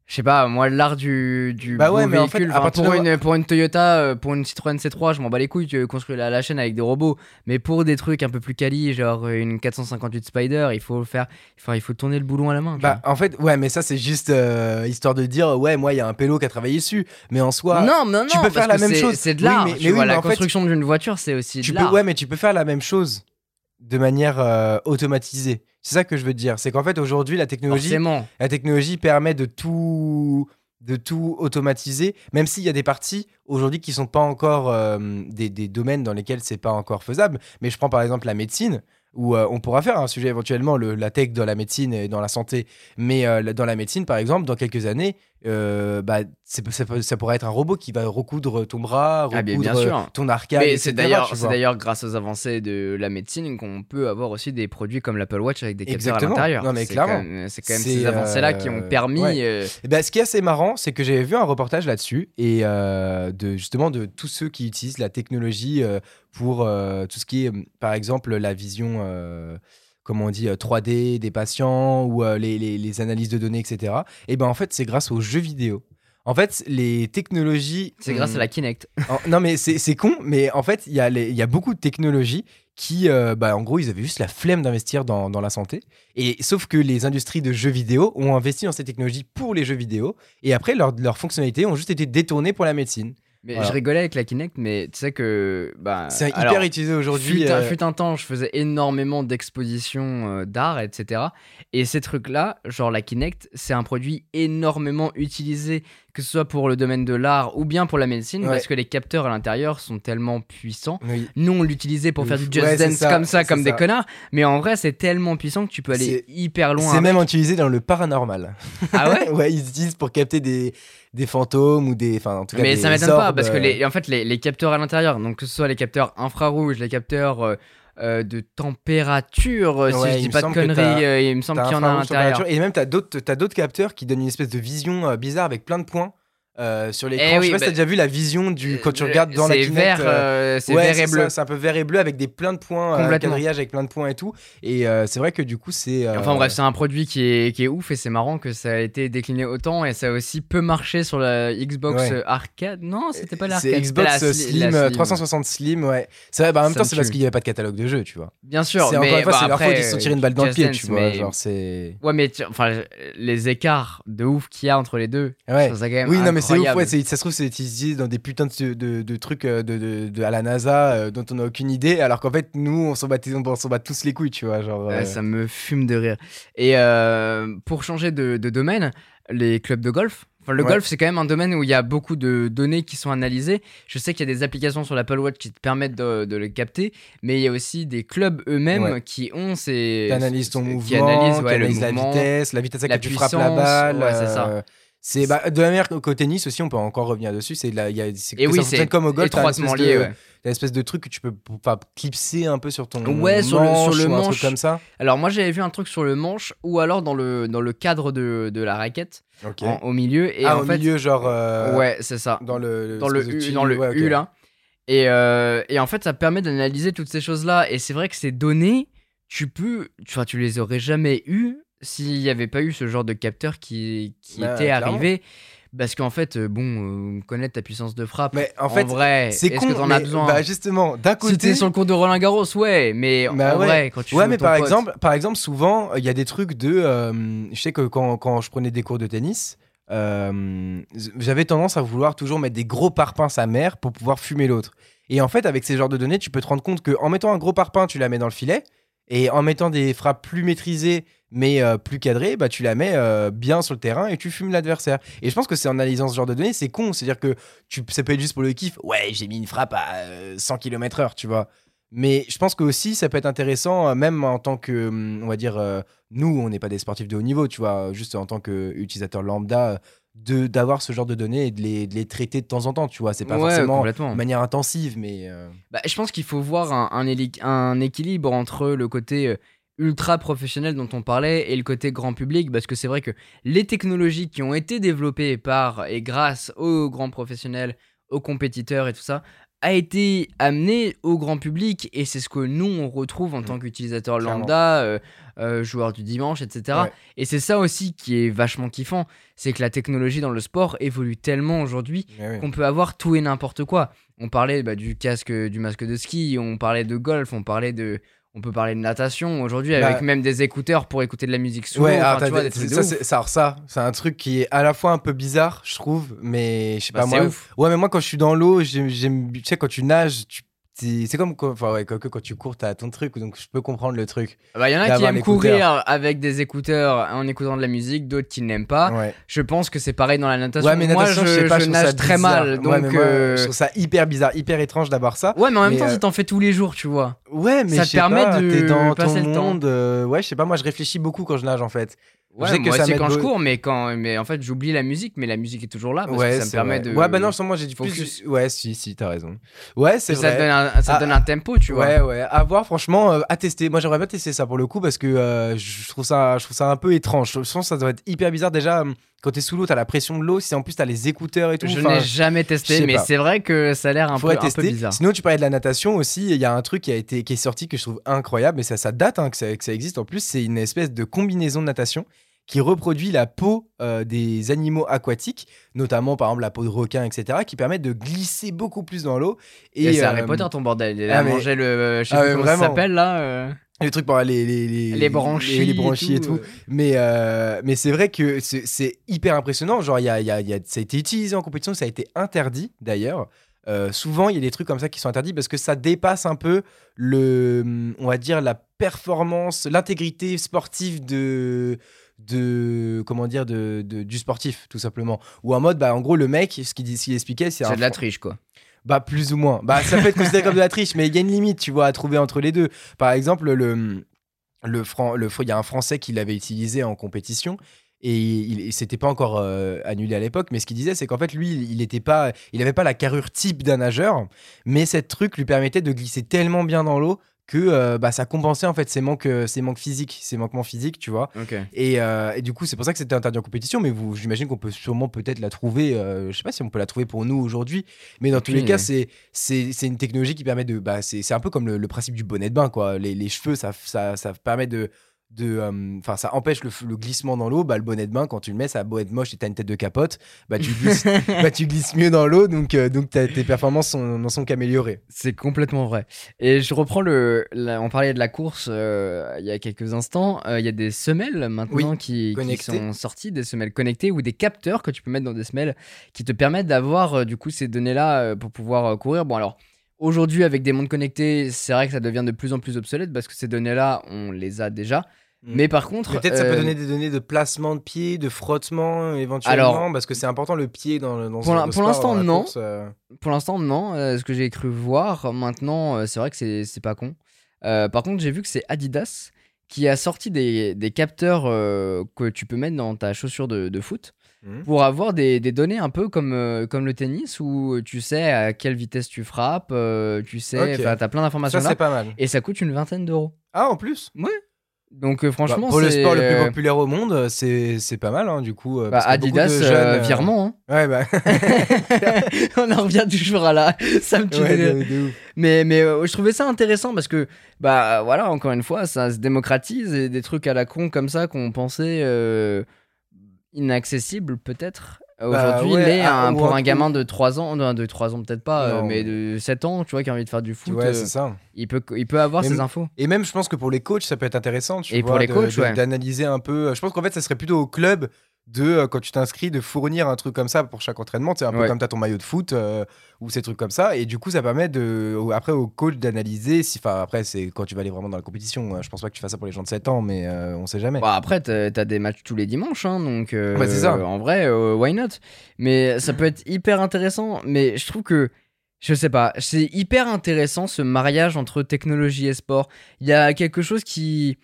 Je sais pas, moi, l'art du, du Bah ouais, mais en fait, véhicule. à partir pour, de- une, pour une Toyota, euh, pour une Citroën C3, je m'en bats les couilles, tu construis la, la chaîne avec des robots. Mais pour des trucs un peu plus quali, genre une 458 Spider, il faut faire. Enfin, il faut tourner le boulon à la main. Bah, en fait, ouais, mais ça, c'est juste euh, histoire de dire, ouais, moi, il y a un pélo qui a travaillé dessus. Mais en soi, non, non, non, tu peux faire la même chose. C'est de Oui, l'art. mais- tu mais oui, mais la construction d'une voiture, c'est aussi tu de l'art. ouais, mais tu peux faire la même chose de manière euh, automatisée. C'est ça que je veux dire. C'est qu'en fait, aujourd'hui, la technologie, Forcément. la technologie permet de tout, de tout automatiser, même s'il y a des parties aujourd'hui qui sont pas encore euh, des, des domaines dans lesquels c'est pas encore faisable. Mais je prends par exemple la médecine où euh, on pourra faire un sujet éventuellement le, la tech dans la médecine et dans la santé. Mais euh, dans la médecine, par exemple, dans quelques années, euh, bah, c'est- ça, pourrait être un robot qui va recoudre ton bras, Ah, bien- bien recoudre sûr. ton arcade. Mais c'est d'ailleurs, c'est d'ailleurs grâce aux avancées de la médecine qu'on peut avoir aussi des produits comme l'Apple Watch avec des capteurs Exactement. à l'intérieur. Non, mais C'est clairement. quand même- C'est quand même ces avancées-là qui ont euh, permis. ouais. euh, ben, ce qui est assez marrant, c'est que j'avais vu un reportage là-dessus et euh, de justement de tous ceux qui utilisent la technologie euh, pour euh, tout ce qui est, euh, par exemple, la vision, euh, comment on dit, euh, 3D des patients ou euh, les, les- les analyses de données, etc. Et ben en fait, c'est grâce aux jeux vidéo. En fait, les technologies. C'est grâce à la Kinect. en- non, mais c'est c'est con, mais en fait, il y, a les- y a beaucoup de technologies qui, euh, bah, en gros, ils avaient juste la flemme d'investir dans, dans la santé. Et sauf que les industries de jeux vidéo ont investi dans ces technologies pour les jeux vidéo. Et après, leurs leurs fonctionnalités ont juste été détournées pour la médecine. Mais Voilà. je rigolais avec la Kinect, mais tu sais que. Bah, C'est hyper alors, utilisé aujourd'hui. Fut, un- euh, fut un temps, je faisais énormément d'expositions euh, d'art, etc. Et ces trucs-là, genre la Kinect, c'est un produit énormément utilisé, que ce soit pour le domaine de l'art ou bien pour la médecine, Ouais. parce que les capteurs à l'intérieur sont tellement puissants. oui. Nous, on l'utilisait pour faire du just dance ça, comme ça, comme des connards. Mais en vrai, c'est tellement puissant que tu peux aller hyper loin. C'est même utilisé dans le paranormal. Ah ouais ouais, ils utilisent pour capter des, des fantômes ou des. Enfin, en tout cas, Mais des ça m'étonne pas parce que euh, les, en fait les, les capteurs à l'intérieur, donc que ce soit les capteurs infrarouges, les capteurs euh, euh, de température, si je dis pas de conneries, euh, il me semble qu'il y en a à l'intérieur. Et même, t'as d'autres, t'as d'autres capteurs qui donnent une espèce de vision euh, bizarre avec plein de points euh, sur l'écran. Eh je oui, sais pas si bah, t'as déjà vu la vision du quand tu Euh, regardes dans la Kinect. vert, euh, euh, c'est ouais, vert et bleu. C'est un peu vert et bleu avec des plein de points, euh, quadrillage avec plein de points et tout. Et euh, c'est vrai que du coup, c'est. euh, Enfin bref, c'est un produit qui est, qui est ouf et c'est marrant que ça a été décliné autant et ça a aussi peu marché sur la Xbox Ouais. euh, arcade. Non, c'était pas l'arcade. c'est Xbox la euh, sli- Slim, la euh, Slim. 360 Slim, ouais. C'est vrai, bah, en même Ça temps, c'est parce qu'il n'y avait pas de catalogue de jeux, tu vois. Bien sûr, C'est mais encore une fois, bah, c'est leur après, faute, ils se sont tirés une balle dans le pied, tu vois. mais- Genre, c'est. Ouais, mais enfin, les écarts de ouf qu'il y a entre les deux, Ouais. je Oui, non, mais c'est ouf, ouais, ça se trouve, c'est utilisé dans des putains de, de, de trucs euh, de, à la NASA euh, dont on n'a aucune idée, alors qu'en fait, nous, on s'en bat, tous les couilles, tu vois. Genre, Ouais, euh, ça me fume de rire. Et pour changer de, domaine, les clubs de golf. Enfin, le Ouais. golf, c'est quand même un domaine où il y a beaucoup de données qui sont analysées. Je sais qu'il y a des applications sur l'Apple Watch qui te permettent de, de le capter, mais il y a aussi des clubs eux-mêmes Ouais. qui ont ces. qui analyse ton mouvement, qui analysent, ouais, qui le analyse la vitesse, la vitesse à la laquelle tu frappes la balle. ouais, c'est ça. euh, C'est bah, de la manière qu'au tennis aussi, on peut encore revenir dessus. C'est de la- il y a- c'est oui, c'est comme au golf. étroitement lié. de- ouais. une espèce de truc que tu peux enfin, clipser un peu sur ton Ouais, sur le- sur manche le ou un manche. truc comme ça. Alors, moi, j'avais vu un truc sur le manche ou alors dans le, dans le cadre de, de la raquette, en- au milieu. Et ah, en au fait, milieu, genre. euh, ouais, c'est ça. Dans le, dans le U, dans le ouais, ok. U là. Et, euh, et en fait, ça permet d'analyser toutes ces choses-là. Et c'est vrai que ces données, tu peux, tu, tu les aurais jamais eues s'il n'y avait pas eu ce genre de capteur qui, qui Bah, était clairement. arrivé. Parce qu'en fait, euh, bon, euh, connaître ta puissance de frappe, Mais en fait, vrai, C'est est-ce con, que t'en mais, as besoin? Bah, justement, d'un côté. t'es sur le cours de Roland Garros, ouais, mais Bah en ouais. vrai, quand tu Ouais, joues mais ton par pote- exemple, par exemple, souvent, il y a des trucs de. euh, je sais que quand, quand je prenais des cours de tennis, euh, j'avais tendance à vouloir toujours mettre des gros parpaings sa mère pour pouvoir fumer l'autre. Et en fait, avec ces genres de données, tu peux te rendre compte qu'en mettant un gros parpaing, tu la mets dans le filet. Et en mettant des frappes plus maîtrisées, mais euh, plus cadrée, bah, tu la mets euh, bien sur le terrain et tu fumes l'adversaire. Et je pense que c'est en analysant ce genre de données, c'est con. C'est-à-dire que tu, ça peut être juste pour le kiff. Ouais, j'ai mis une frappe à euh, 100 km/h, tu vois. Mais je pense que aussi, ça peut être intéressant, euh, même en tant que, hum, on va dire, euh, nous, on n'est pas des sportifs de haut niveau, tu vois, juste en tant qu'utilisateur lambda, de d'avoir ce genre de données et de les, de les traiter de temps en temps, tu vois. C'est pas Ouais, forcément de manière intensive, mais. euh, Bah, je pense qu'il faut voir un, un éli- un équilibre entre le côté euh, ultra professionnel dont on parlait et le côté grand public, parce que c'est vrai que les technologies qui ont été développées par et grâce aux grands professionnels, aux compétiteurs et tout ça, a été amené au grand public et c'est ce que nous on retrouve en tant qu'utilisateurs Mmh. Clairement. lambda, euh, euh, joueurs du dimanche, etc. Ouais. Et c'est ça aussi qui est vachement kiffant, c'est que la technologie dans le sport évolue tellement aujourd'hui oui. qu'on peut avoir tout et n'importe quoi. On parlait bah, du casque, du masque de ski, on parlait de golf, on parlait de, on peut parler de natation aujourd'hui Bah, avec même des écouteurs pour écouter de la musique sous Ouais, alors, enfin, tu vois, des trucs de ça, ouf. ça, alors ça, c'est un truc qui est à la fois un peu bizarre, je trouve, mais je sais Bah, pas c'est moi. ouf. Ouais, mais moi quand je suis dans l'eau, j'aime- tu sais, quand tu nages, tu- c'est comme quand, enfin, ouais, quand, quand tu cours, t'as ton truc, donc je peux comprendre le truc. Bah, Il y en a qui aiment courir avec des écouteurs en écoutant de la musique, d'autres qui n'aiment pas. Ouais. Je pense que c'est pareil dans la natation. Ouais, mais moi, natation, je, je sais pas, je je nage très bizarre. mal, donc. moi, euh, je trouve ça hyper bizarre, hyper étrange d'avoir ça. Ouais, mais en même Mais, temps, euh, si t'en fais tous les jours, tu vois. Ouais, mais Ça je te permet pas, de dans passer ton le temps. euh, ouais, je sais pas, moi je réfléchis beaucoup quand je nage en fait. Ouais, sais que moi ça aussi quand je cours, mais quand, mais en fait, j'oublie la musique, mais la musique est toujours là parce ouais, que ça me permet vrai. de. Ouais, bah non, sans moi j'ai dit plus. focus. Ouais, si, si, t'as raison. Ouais, c'est ça te vrai. donne un, ça Ah, donne un tempo, tu vois. Ouais, ouais. À voir, franchement, euh, à tester. Moi, j'aimerais bien tester ça pour le coup parce que euh, je trouve ça, je trouve ça un peu étrange. Je pense que ça doit être hyper bizarre. Déjà, quand t'es sous l'eau, t'as la pression de l'eau. Si en plus t'as les écouteurs et tout. Je n'ai jamais testé, mais c'est vrai que ça a l'air un, peu, un peu bizarre. Sinon, tu parlais de la natation aussi. Il y a un truc qui a été, qui est sorti que je trouve incroyable, mais ça, ça date hein, que, ça, que ça existe en plus. C'est une espèce de combinaison de natation qui reproduit la peau euh, des animaux aquatiques, notamment par exemple la peau de requin, etc., qui permettent de glisser beaucoup plus dans l'eau. Et, c'est euh, Harry Potter ton bordel. Il ah, a mais- mangé le. Je sais Ah, plus comment ça s'appelle là. euh, Les trucs par les les les, Les branchies. les, les branchies et tout. euh. Mais euh, mais c'est vrai que c'est hyper impressionnant. Genre il y a, y a- y a- ça a été utilisé en compétition, ça a été interdit d'ailleurs. Euh, souvent il y a des trucs comme ça qui sont interdits parce que ça dépasse un peu le on va dire la performance, l'intégrité sportive de de comment dire de, de- du sportif tout simplement ou en mode bah en gros le mec ce qu'il ce qu'il expliquait c'est de la triche, quoi. Bah, plus ou moins. Bah, ça peut être considéré comme de la triche, mais il y a une limite, tu vois, à trouver entre les deux. Par exemple, le, le, le, il y a un Français qui l'avait utilisé en compétition. Et il, il- c'était pas encore euh, annulé à l'époque, mais ce qu'il disait, c'est qu'en fait, lui, il était pas, il pas la carrure type d'un nageur, mais cette truc lui permettait de glisser tellement bien dans l'eau que euh, bah, ça compensait en fait ses manques, euh, ses manques physiques, ses manquements physiques, tu vois. Et, euh, et du coup, c'est pour ça que c'était interdit en compétition, mais vous, j'imagine qu'on peut sûrement peut-être la trouver. euh, je sais pas si on peut la trouver pour nous aujourd'hui, mais dans tous les cas, c'est c'est c'est une technologie qui permet de. Bah, c'est c'est un peu comme le, le principe du bonnet de bain, quoi. Les, les cheveux, ça, ça, ça permet de. De, euh, Enfin, ça empêche le, glissement dans l'eau. Bah, le bonnet de bain, quand tu le mets, ça a beau être moche et t'as une tête de capote, bah, tu glisses, bah, tu glisses mieux dans l'eau, donc, euh, donc tes performances sont- n'en sont qu'améliorées. C'est complètement vrai. Et je reprends le. la- on parlait de la course euh, il y a quelques instants. Il y a des semelles maintenant qui, qui sont sorties, des semelles connectées ou des capteurs que tu peux mettre dans des semelles qui te permettent d'avoir du coup ces données-là euh, pour pouvoir courir. Bon, alors. Aujourd'hui, avec des montres connectées, c'est vrai que ça devient de plus en plus obsolète parce que ces données-là, on les a déjà. Mm. Mais par contre, Peut-être ça peut euh, donner des données de placement de pied, de frottement éventuellement, Alors- parce que c'est important le pied dans, dans ce Pour pour l'instant, non. course, euh. Pour l'instant, non. Euh, ce que j'ai cru voir, maintenant, euh, c'est vrai que c'est pas con. Euh, par contre, j'ai vu que c'est Adidas qui a sorti des, des capteurs euh, que tu peux mettre dans ta chaussure de, de foot Mhm. pour avoir des, des données un peu comme, euh, comme le tennis où tu sais à quelle vitesse tu frappes, euh, tu sais, Ok. enfin, t'as plein d'informations Ça, là. c'est pas mal. Et ça coûte une vingtaine d'euros. Ah, en plus? Donc euh, Bah, franchement, Pour le sport le plus populaire au monde, c'est pas mal, hein, du coup. bah, parce Adidas, de jeunes, euh, virement. hein. Ouais, bah. On en revient toujours à la. Ça me tue ouais, de-. Mais, mais euh, je trouvais ça intéressant parce que, bah voilà, encore une fois, ça se démocratise et des trucs à la con comme ça qu'on pensait inaccessibles peut-être. euh, Bah, Aujourd'hui, ouais, mais ah, un- ou pour un- un gamin de 3 ans, de, de 3 ans peut-être pas, euh, Non. mais de 7 ans, tu vois, qui a envie de faire du foot, Ouais, euh, c'est ça. il, peut, il peut avoir ces infos. Et même, je pense que pour les coachs, ça peut être intéressant. Tu Et vois, pour les de- coachs, ouais. D'analyser un peu. Je pense qu'en fait, ça serait plutôt au club de euh, quand tu t'inscris de fournir un truc comme ça pour chaque entraînement. C'est un peu comme tu as ton maillot de foot euh, ou ces trucs comme ça. Et du coup, ça permet de, au- après au coach d'analyser. Si, enfin, après, c'est quand tu vas aller vraiment dans la compétition. Euh, Je pense pas que tu fasses ça pour les gens de 7 ans, mais euh, on sait jamais. Bah, après, t'as des matchs tous les dimanches, hein, donc euh, ça. en vrai, why not? Mais ça peut être hyper intéressant, mais je trouve que, je sais pas, c'est hyper intéressant ce mariage entre technologie et sport. Il y a quelque chose qui...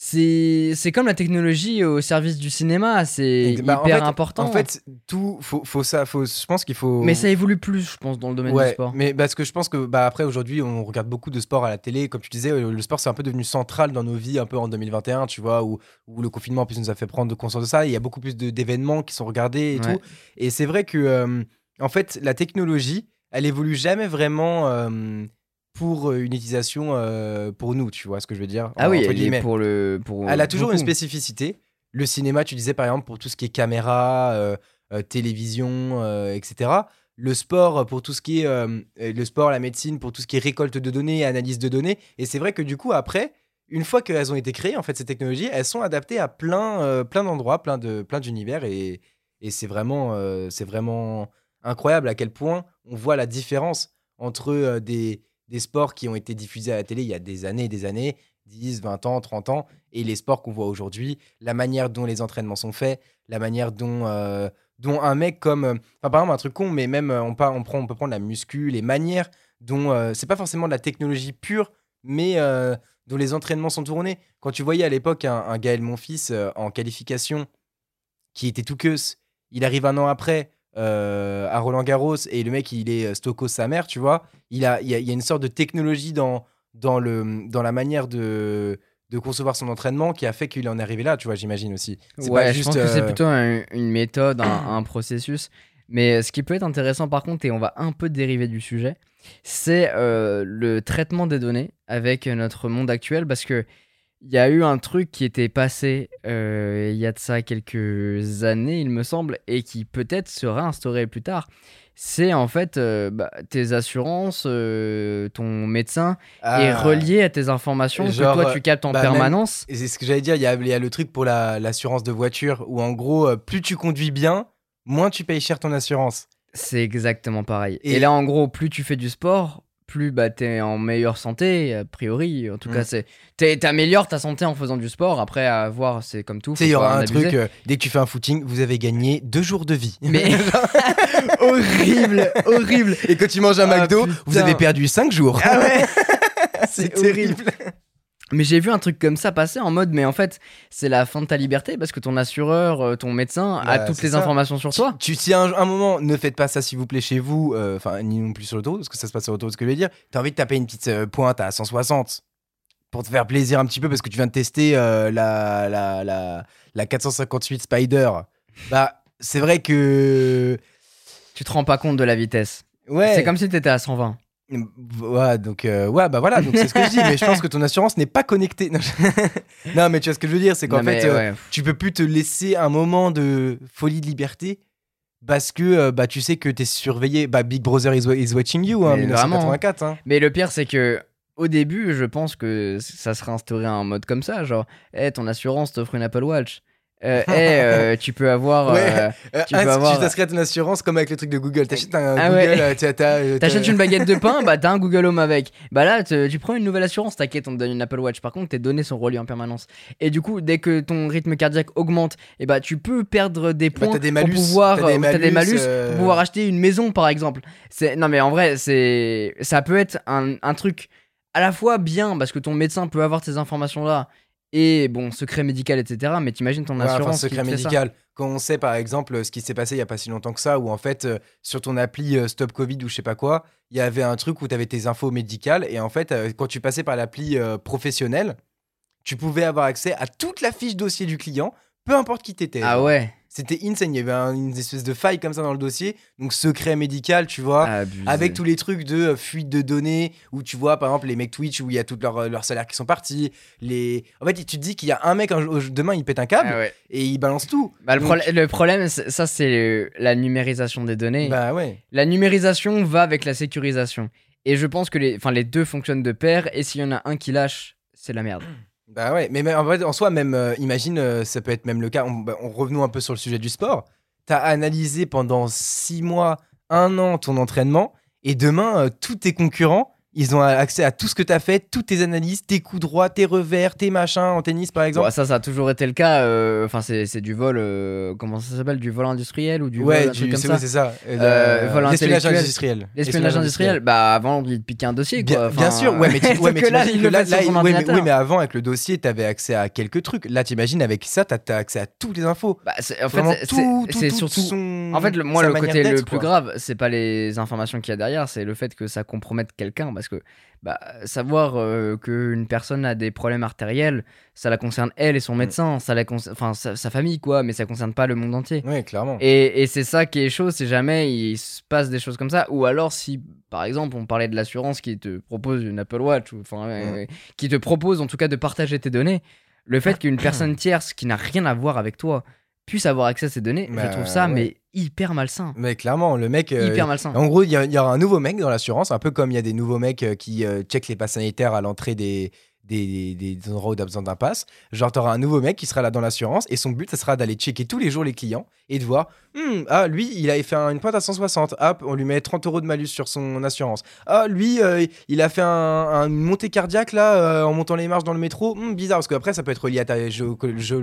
C'est comme la technologie au service du cinéma, c'est Bah, en hyper fait- important. En fait, tout, faut, faut ça, faut, je pense qu'il faut. mais ça évolue plus, je pense, dans le domaine Ouais, du sport. mais parce que je pense que bah, après aujourd'hui on regarde beaucoup de sport à la télé, comme tu disais, euh, le sport c'est un peu devenu central dans nos vies un peu en 2021, tu vois, où, où le confinement en plus nous a fait prendre conscience de ça. Il y a beaucoup plus d'événements qui sont regardés et Ouais. tout. Et c'est vrai que euh, en fait la technologie, elle évolue jamais vraiment euh, pour euh, une utilisation euh, pour nous, tu vois ce que je veux dire Ah oui, elle est pour le... Pour Elle a toujours une spécificité. Le cinéma, tu disais par exemple pour tout ce qui est caméra, euh, euh, télévision, etc. Le sport pour tout ce qui est le sport, la médecine pour tout ce qui est récolte de données, analyse de données. Et c'est vrai que du coup après, une fois qu'elles ont été créées, en fait ces technologies, elles sont adaptées à plein, plein d'endroits, plein de, plein d'univers et, et c'est vraiment, c'est vraiment incroyable à quel point on voit la différence entre des, des sports qui ont été diffusés à la télé il y a des années et des années, 10, 20 ans, 30 ans, et les sports qu'on voit aujourd'hui, la manière dont les entraînements sont faits, la manière dont, euh, dont un mec comme... euh, par exemple, un truc con, mais même euh, on, on, prend, on peut prendre la muscu, les manières dont... euh, c'est pas forcément de la technologie pure, mais dont les entraînements sont tournés. Quand tu voyais à l'époque un, un Gaël Monfils en qualification qui était tout queuse, il arrive un an après euh, à Roland Garros et le mec il est euh, Stokos sa mère, tu vois. Il, a, il, y a, il y a une sorte de technologie dans, dans, le, dans la manière de, de concevoir son entraînement qui a fait qu'il en est arrivé là, tu vois, j'imagine aussi. C'est Ouais, pas je juste, que c'est euh, plutôt un- une méthode, un, un processus. Mais ce qui peut être intéressant par contre, et on va un peu dériver du sujet, c'est euh, le traitement des données avec notre monde actuel parce que il y a eu un truc qui était passé euh, il y a de ça quelques années, il me semble, et qui peut-être sera instauré plus tard. C'est en fait euh, bah, tes assurances, euh, ton médecin est ah, relié à tes informations genre, que toi tu captes en bah, permanence. Et c'est ce que j'allais dire, il y a, il y a le truc pour la- l'assurance de voiture où en gros, plus tu conduis bien, moins tu payes cher ton assurance. C'est exactement pareil. Et... Et- là, en gros, plus tu fais du sport, plus bah, t'es en meilleure santé, a priori. En tout Mm. cas, c'est t'es- t'améliores ta santé en faisant du sport. Après, à voir, c'est comme tout. Tu il y aura un abuser. truc, euh, dès que tu fais un footing, vous avez gagné deux jours de vie. Mais horrible, horrible. Et quand tu manges un Ah, McDo, vous avez perdu cinq jours. Ah ouais. c'est c'est terrible. Mais j'ai vu un truc comme ça passer en mode, mais en fait, c'est la fin de ta liberté parce que ton assureur, euh, ton médecin a Bah, toutes les ça. informations sur toi. Tu, si un, un moment, ne faites pas ça s'il vous plaît chez vous, euh, enfin, ni non plus sur l'autoroute, parce que ça se passe sur l'autoroute, ce que je veux dire. T'as envie de taper une petite euh, pointe à 160 pour te faire plaisir un petit peu parce que tu viens de tester euh, la, la, la, la 458 Spider. Bah, c'est vrai que. Tu te rends pas compte de la vitesse. Ouais. C'est comme si t'étais à 120. Ouais, donc, euh, ouais, bah voilà, donc c'est ce que je dis, mais je pense que ton assurance n'est pas connectée. Non, je- non, mais tu vois ce que je veux dire, c'est qu'en fait, euh, ouais. tu peux plus te laisser un moment de folie de liberté parce que euh, bah, tu sais que t'es surveillé. Bah, Big Brother is, wa- is watching you, hein, Mais 1984. Hein. Mais le pire, c'est que au début, je pense que ça serait instauré un mode comme ça, genre, hey, ton assurance t'offre une Apple Watch. Euh, hey, euh, tu peux avoir. Ouais. euh, Euh, Tu ah, peux avoir- t'inscris à ton assurance comme avec le truc de Google. T'achètes un Ah Google, ouais. euh, euh, T'achètes une baguette de pain, bah t'as un Google Home avec. Bah là, tu prends une nouvelle assurance, t'inquiète, on te donne une Apple Watch. Par contre, tes données sont reliées en permanence. Et du coup, dès que ton rythme cardiaque augmente, et bah tu peux perdre des Bah, points t'as des malus, pour pouvoir, t'as des euh, malus, euh, pour pouvoir acheter une maison, par exemple. C'est non mais en vrai, c'est ça peut être un, un truc à la fois bien parce que ton médecin peut avoir ces informations là et bon secret médical etc. Mais t'imagines ton Ouais, enfin, assurance qui secret médical. Quand on sait par exemple ce qui s'est passé il y a pas si longtemps que ça, où en fait euh, sur ton appli euh, Stop Covid ou je sais pas quoi, il y avait un truc où tu avais tes infos médicales et en fait euh, quand tu passais par l'appli professionnelle, tu pouvais avoir accès à toute la fiche dossier du client, peu importe qui t'étais. Ah genre. ouais. C'était insane, il y avait un- une espèce de faille comme ça dans le dossier, donc secret médical, tu vois. Abusé. Avec tous les trucs de euh, fuite de données, où tu vois par exemple les mecs Twitch où il y a tout leur, euh, leur salaire qui sont partis. Les... En fait, tu te dis qu'il y a un mec, un demain il pète un câble Ah ouais. et il balance tout. Bah, le, Donc- prole- le problème, ça, c'est la numérisation des données. Bah ouais. La numérisation va avec la sécurisation. Et je pense que les, les deux fonctionnent de pair. Et s'il y en a un qui lâche, c'est la merde. Bah ouais, mais, en, soi, même, euh, imagine, euh, ça peut être même le cas. On, bah, on revenons un peu sur le sujet du sport. T'as analysé pendant six mois, un an ton entraînement, et demain, euh, tous tes concurrents, ils ont accès à tout ce que t'as fait, toutes tes analyses, tes coups droits, tes revers, tes machins en tennis par exemple. Bon, ça, ça a toujours été le cas. euh, Enfin, c'est c'est du vol. euh, comment ça s'appelle Du vol industriel ou du vol, ouais, du- comme c'est ça ça. Euh, vol L'espionnage industriel. L'espionnage industriel, bah avant il te piquait un dossier quoi. Bien, sûr, ouais, mais, tu- ouais, mais que là, que là, là, oui, mais, ordinateur. oui, mais avant, avec le dossier, t'avais accès à quelques trucs. Là, t'imagines, avec ça, t'as as accès à toutes les infos. Bah, en fait, c'est- tout, c'est tout, c'est tout surtout. son- En fait, le, moi, le côté le plus grave, c'est pas les informations qu'il y a derrière, c'est le fait que ça compromette quelqu'un. Parce que bah, savoir euh, qu'une personne a des problèmes artériels, ça la concerne elle et son Mm. médecin, ça la enfin sa, sa famille, quoi, mais ça concerne pas le monde entier. Oui, clairement. Et, et c'est ça qui est chaud, si jamais il se passe des choses comme ça, ou alors si, par exemple, on parlait de l'assurance qui te propose une Apple Watch, ou enfin, euh, qui te propose en tout cas de partager tes données, le fait qu'une personne tierce qui n'a rien à voir avec toi puisse avoir accès à ces données, Bah, je trouve ça ouais. mais hyper malsain. Mais clairement, le mec. euh, hyper malsain. En gros, il y, a- il y aura un nouveau mec dans l'assurance, un peu comme il y a des nouveaux mecs euh, qui euh, checkent les passes sanitaires à l'entrée des, des, des- des endroits où tu as besoin d'un pass. Genre, tu auras un nouveau mec qui sera là dans l'assurance et son but, ça sera d'aller checker tous les jours les clients et de voir Hmm, Ah, lui, il avait fait un- une pointe à 160. Hop, on lui met 30 euros de malus sur son assurance. Ah, lui, euh, il a fait un, un- une montée cardiaque là euh, en montant les marches dans le métro. Hmm, bizarre, parce qu'après, ça peut être relié à ta géo- géo-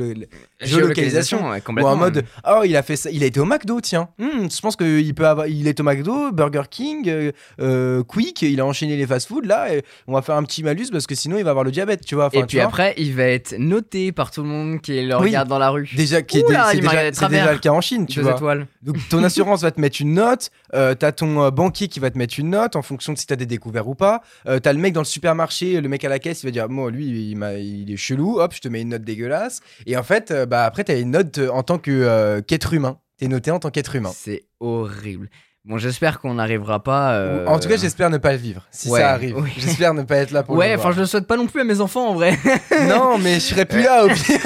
géolocalisation. ouais, Ou en mode, oh, il a fait ça, il a été au McDo, tiens. Hmm, je pense qu'il peut avoir, il est au McDo, Burger King, euh, Quick, il a enchaîné les fast-food là. Et on va faire un petit malus parce que sinon il va avoir le diabète, tu vois. Enfin, Et tu puis vois. après, il va être noté par tout le monde qui le Oui. regarde dans la rue. Déjà, qui est, Oula, déjà, travers. le cas en Chine, tu Deux vois. étoiles. Donc ton assurance va te mettre une note, euh, t'as ton euh, banquier qui va te mettre une note en fonction de si t'as des découverts ou pas. Euh, t'as le mec dans le supermarché, le mec à la caisse, il va dire moi lui il, est chelou, hop je te mets une note dégueulasse. Et en fait euh, bah après t'as une note en tant que euh, qu'être humain. T'es noté en tant qu'être humain. C'est horrible. Bon, j'espère qu'on n'arrivera pas. euh, En tout cas j'espère ne pas le vivre si ouais, ça arrive. oui. J'espère ne pas être là pour Ouais, enfin, je le souhaite pas non plus à mes enfants en vrai. Non mais je serais plus là au pire.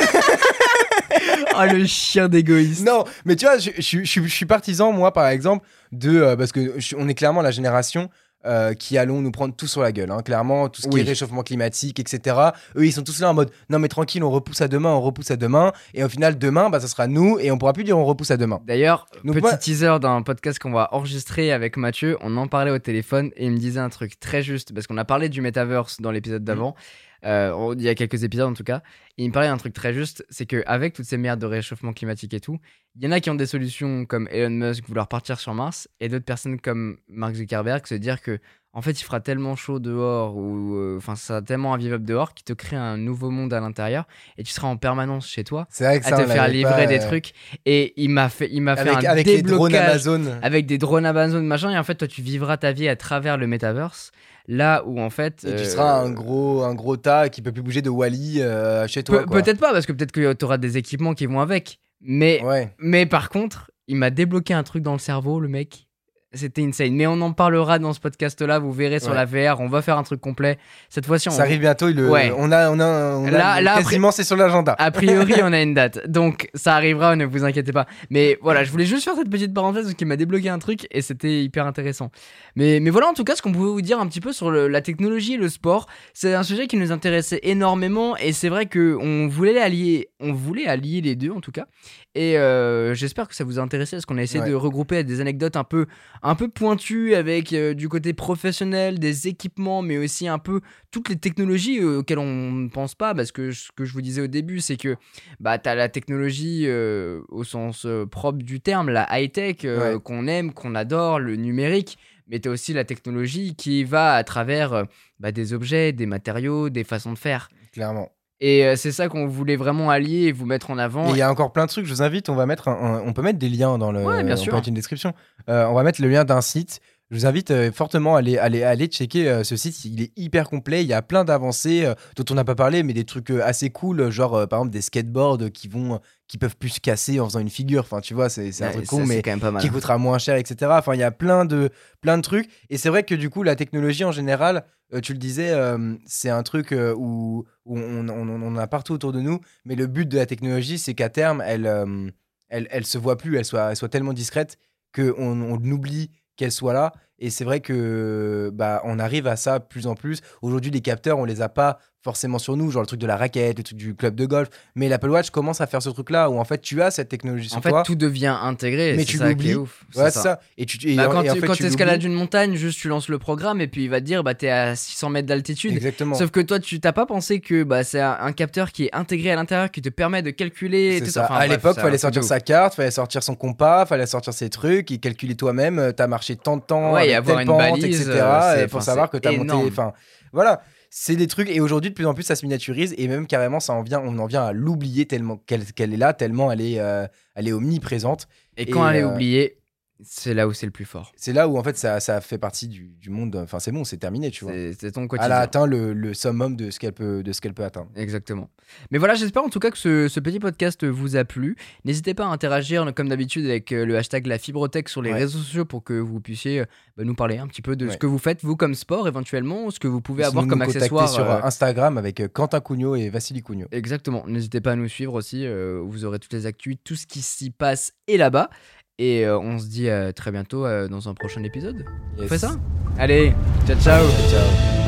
oh, le chien d'égoïste. Non, mais tu vois, je, je- je- je suis partisan, moi, par exemple, de. euh, parce que on est clairement la génération. Euh, qui allons nous prendre tout sur la gueule, hein. clairement, tout ce qui Oui. est réchauffement climatique, etc. Eux, ils sont tous là en mode non, mais tranquille, on repousse à demain, on repousse à demain, et au final, demain, bah, ça sera nous, et on pourra plus dire on repousse à demain. D'ailleurs, petit moi- teaser d'un podcast qu'on va enregistrer avec Mathieu, on en parlait au téléphone et il me disait un truc très juste parce qu'on a parlé du metaverse dans l'épisode d'avant, euh, il y a quelques épisodes en tout cas. Il me parlait d'un truc très juste, c'est qu'avec toutes ces merdes de réchauffement climatique et tout, il y en a qui ont des solutions comme Elon Musk vouloir partir sur Mars et d'autres personnes comme Mark Zuckerberg se dire que en fait il fera tellement chaud dehors ou euh, enfin ça sera tellement invivable dehors qu'il te crée un nouveau monde à l'intérieur et tu seras en permanence chez toi C'est vrai que à ça, te faire livrer pas, des euh, trucs et il m'a fait il m'a fait Avec, un avec les drones déblocage Amazon. avec des drones Amazon machin et en fait toi tu vivras ta vie à travers le metaverse là où en fait Et tu euh, seras un gros, un gros tas qui peut plus bouger de Wally euh, chez toi. Pe- peut-être pas parce que peut-être que tu auras des équipements qui vont avec mais Ouais. mais par contre il m'a débloqué un truc dans le cerveau le mec c'était insane mais on en parlera dans ce podcast là vous verrez sur Ouais. la VR on va faire un truc complet cette fois-ci on Ça arrive bientôt. Le, Ouais. On a, on a, on a Là- quasiment, c'est sur l'agenda. A priori, on a une date. Donc, ça arrivera, ne vous inquiétez pas. Mais voilà, je voulais juste faire cette petite parenthèse parce qu'il m'a débloqué un truc et c'était hyper intéressant. Mais, mais voilà, en tout cas, ce qu'on pouvait vous dire un petit peu sur le- la technologie et le sport. C'est un sujet qui nous intéressait énormément et c'est vrai qu'on voulait allier, on voulait allier les deux en tout cas. Et euh, j'espère que ça vous a intéressé parce qu'on a essayé Ouais. de regrouper des anecdotes un peu, un peu pointues avec euh, du côté professionnel, des équipements, mais aussi un peu toutes les technologies euh, auxquelles on ne pense pas. Parce que ce que je vous disais au début, c'est que bah, tu as la technologie euh, au sens propre du terme, la high-tech Ouais. qu'on aime, qu'on adore, le numérique. Mais tu as aussi la technologie qui va à travers bah, des objets, des matériaux, des façons de faire. Clairement. Et euh, c'est ça qu'on voulait vraiment allier et vous mettre en avant. Et il y a encore plein de trucs, je vous invite, on va mettre un- un- on peut mettre des liens dans le Ouais, bien on sûr. peut mettre une description. Euh, on va mettre le lien d'un site. Je vous invite euh, fortement à aller, aller, aller checker euh, ce site, il est hyper complet, il y a plein d'avancées euh, dont on n'a pas parlé, mais des trucs assez cool, genre par exemple des skateboards qui vont qui peuvent plus se casser en faisant une figure, enfin tu vois, c'est c'est un truc ça, con, mais c'est quand même pas mal. qui coûtera moins cher, etc. Enfin, il y a plein de, plein de trucs. Et c'est vrai que du coup, la technologie en général, tu le disais, c'est un truc où, où on, on- on en a partout autour de nous. Mais le but de la technologie, c'est qu'à terme, elle, elle, elle se voit plus, elle soit, elle soit tellement discrète qu'on on oublie qu'elle soit là. Et c'est vrai que bah, on arrive à ça plus en plus. Aujourd'hui, les capteurs, on les a pas forcément sur nous, genre le truc de la raquette, le truc du club de golf. Mais l'Apple Watch commence à faire ce truc-là où en fait tu as cette technologie sur En fait, toi. tout devient intégré. Mais tu l'oublies. Ouais, c'est ça. Et tu, et Bah, quand et en tu fait, quand tu escalades une montagne, juste tu lances le programme et puis il va te dire bah t'es à 600 mètres d'altitude. Exactement. Sauf que toi, tu t'as pas pensé que bah, c'est un, capteur qui est intégré à l'intérieur qui te permet de calculer. C'est tout ça. Enfin, à l'époque, fallait sortir sa carte, fallait sortir son compas, fallait sortir ses trucs, et calculer toi-même. euh, T'as marché tant de temps, Ouais, et avec avoir telle une balise, etc. pour savoir que t'as monté. Enfin, voilà. C'est des trucs. Et aujourd'hui, de plus en plus, ça se miniaturise. Et même carrément, ça en vient, on en vient à l'oublier tellement qu'elle est là, tellement elle est, euh, elle est omniprésente. Et quand Et, elle est euh, oubliée, c'est là où c'est le plus fort. C'est là où en fait ça, ça fait partie du, du monde. Enfin, c'est bon, c'est terminé, tu vois. C'est ton Elle a quotidien. atteint le, le summum de ce qu'elle peut, de ce qu'elle peut atteindre. Exactement. Mais voilà, j'espère en tout cas que ce, ce petit podcast vous a plu. N'hésitez pas à interagir comme d'habitude avec euh, le hashtag la fibrotech sur les Ouais. réseaux sociaux pour que vous puissiez euh, bah, nous parler un petit peu de ce que vous faites, vous comme sport éventuellement, ce que vous pouvez Sinon, avoir comme accessoire. sur euh, Instagram avec Quentin Cugnot et Vassili Cugnot. Exactement. N'hésitez pas à nous suivre aussi. euh, vous aurez toutes les actus, tout ce qui s'y passe est là-bas. Et euh, on se dit à très bientôt euh, dans un prochain épisode. On Yes. fait ça? Allez, Ciao, ciao.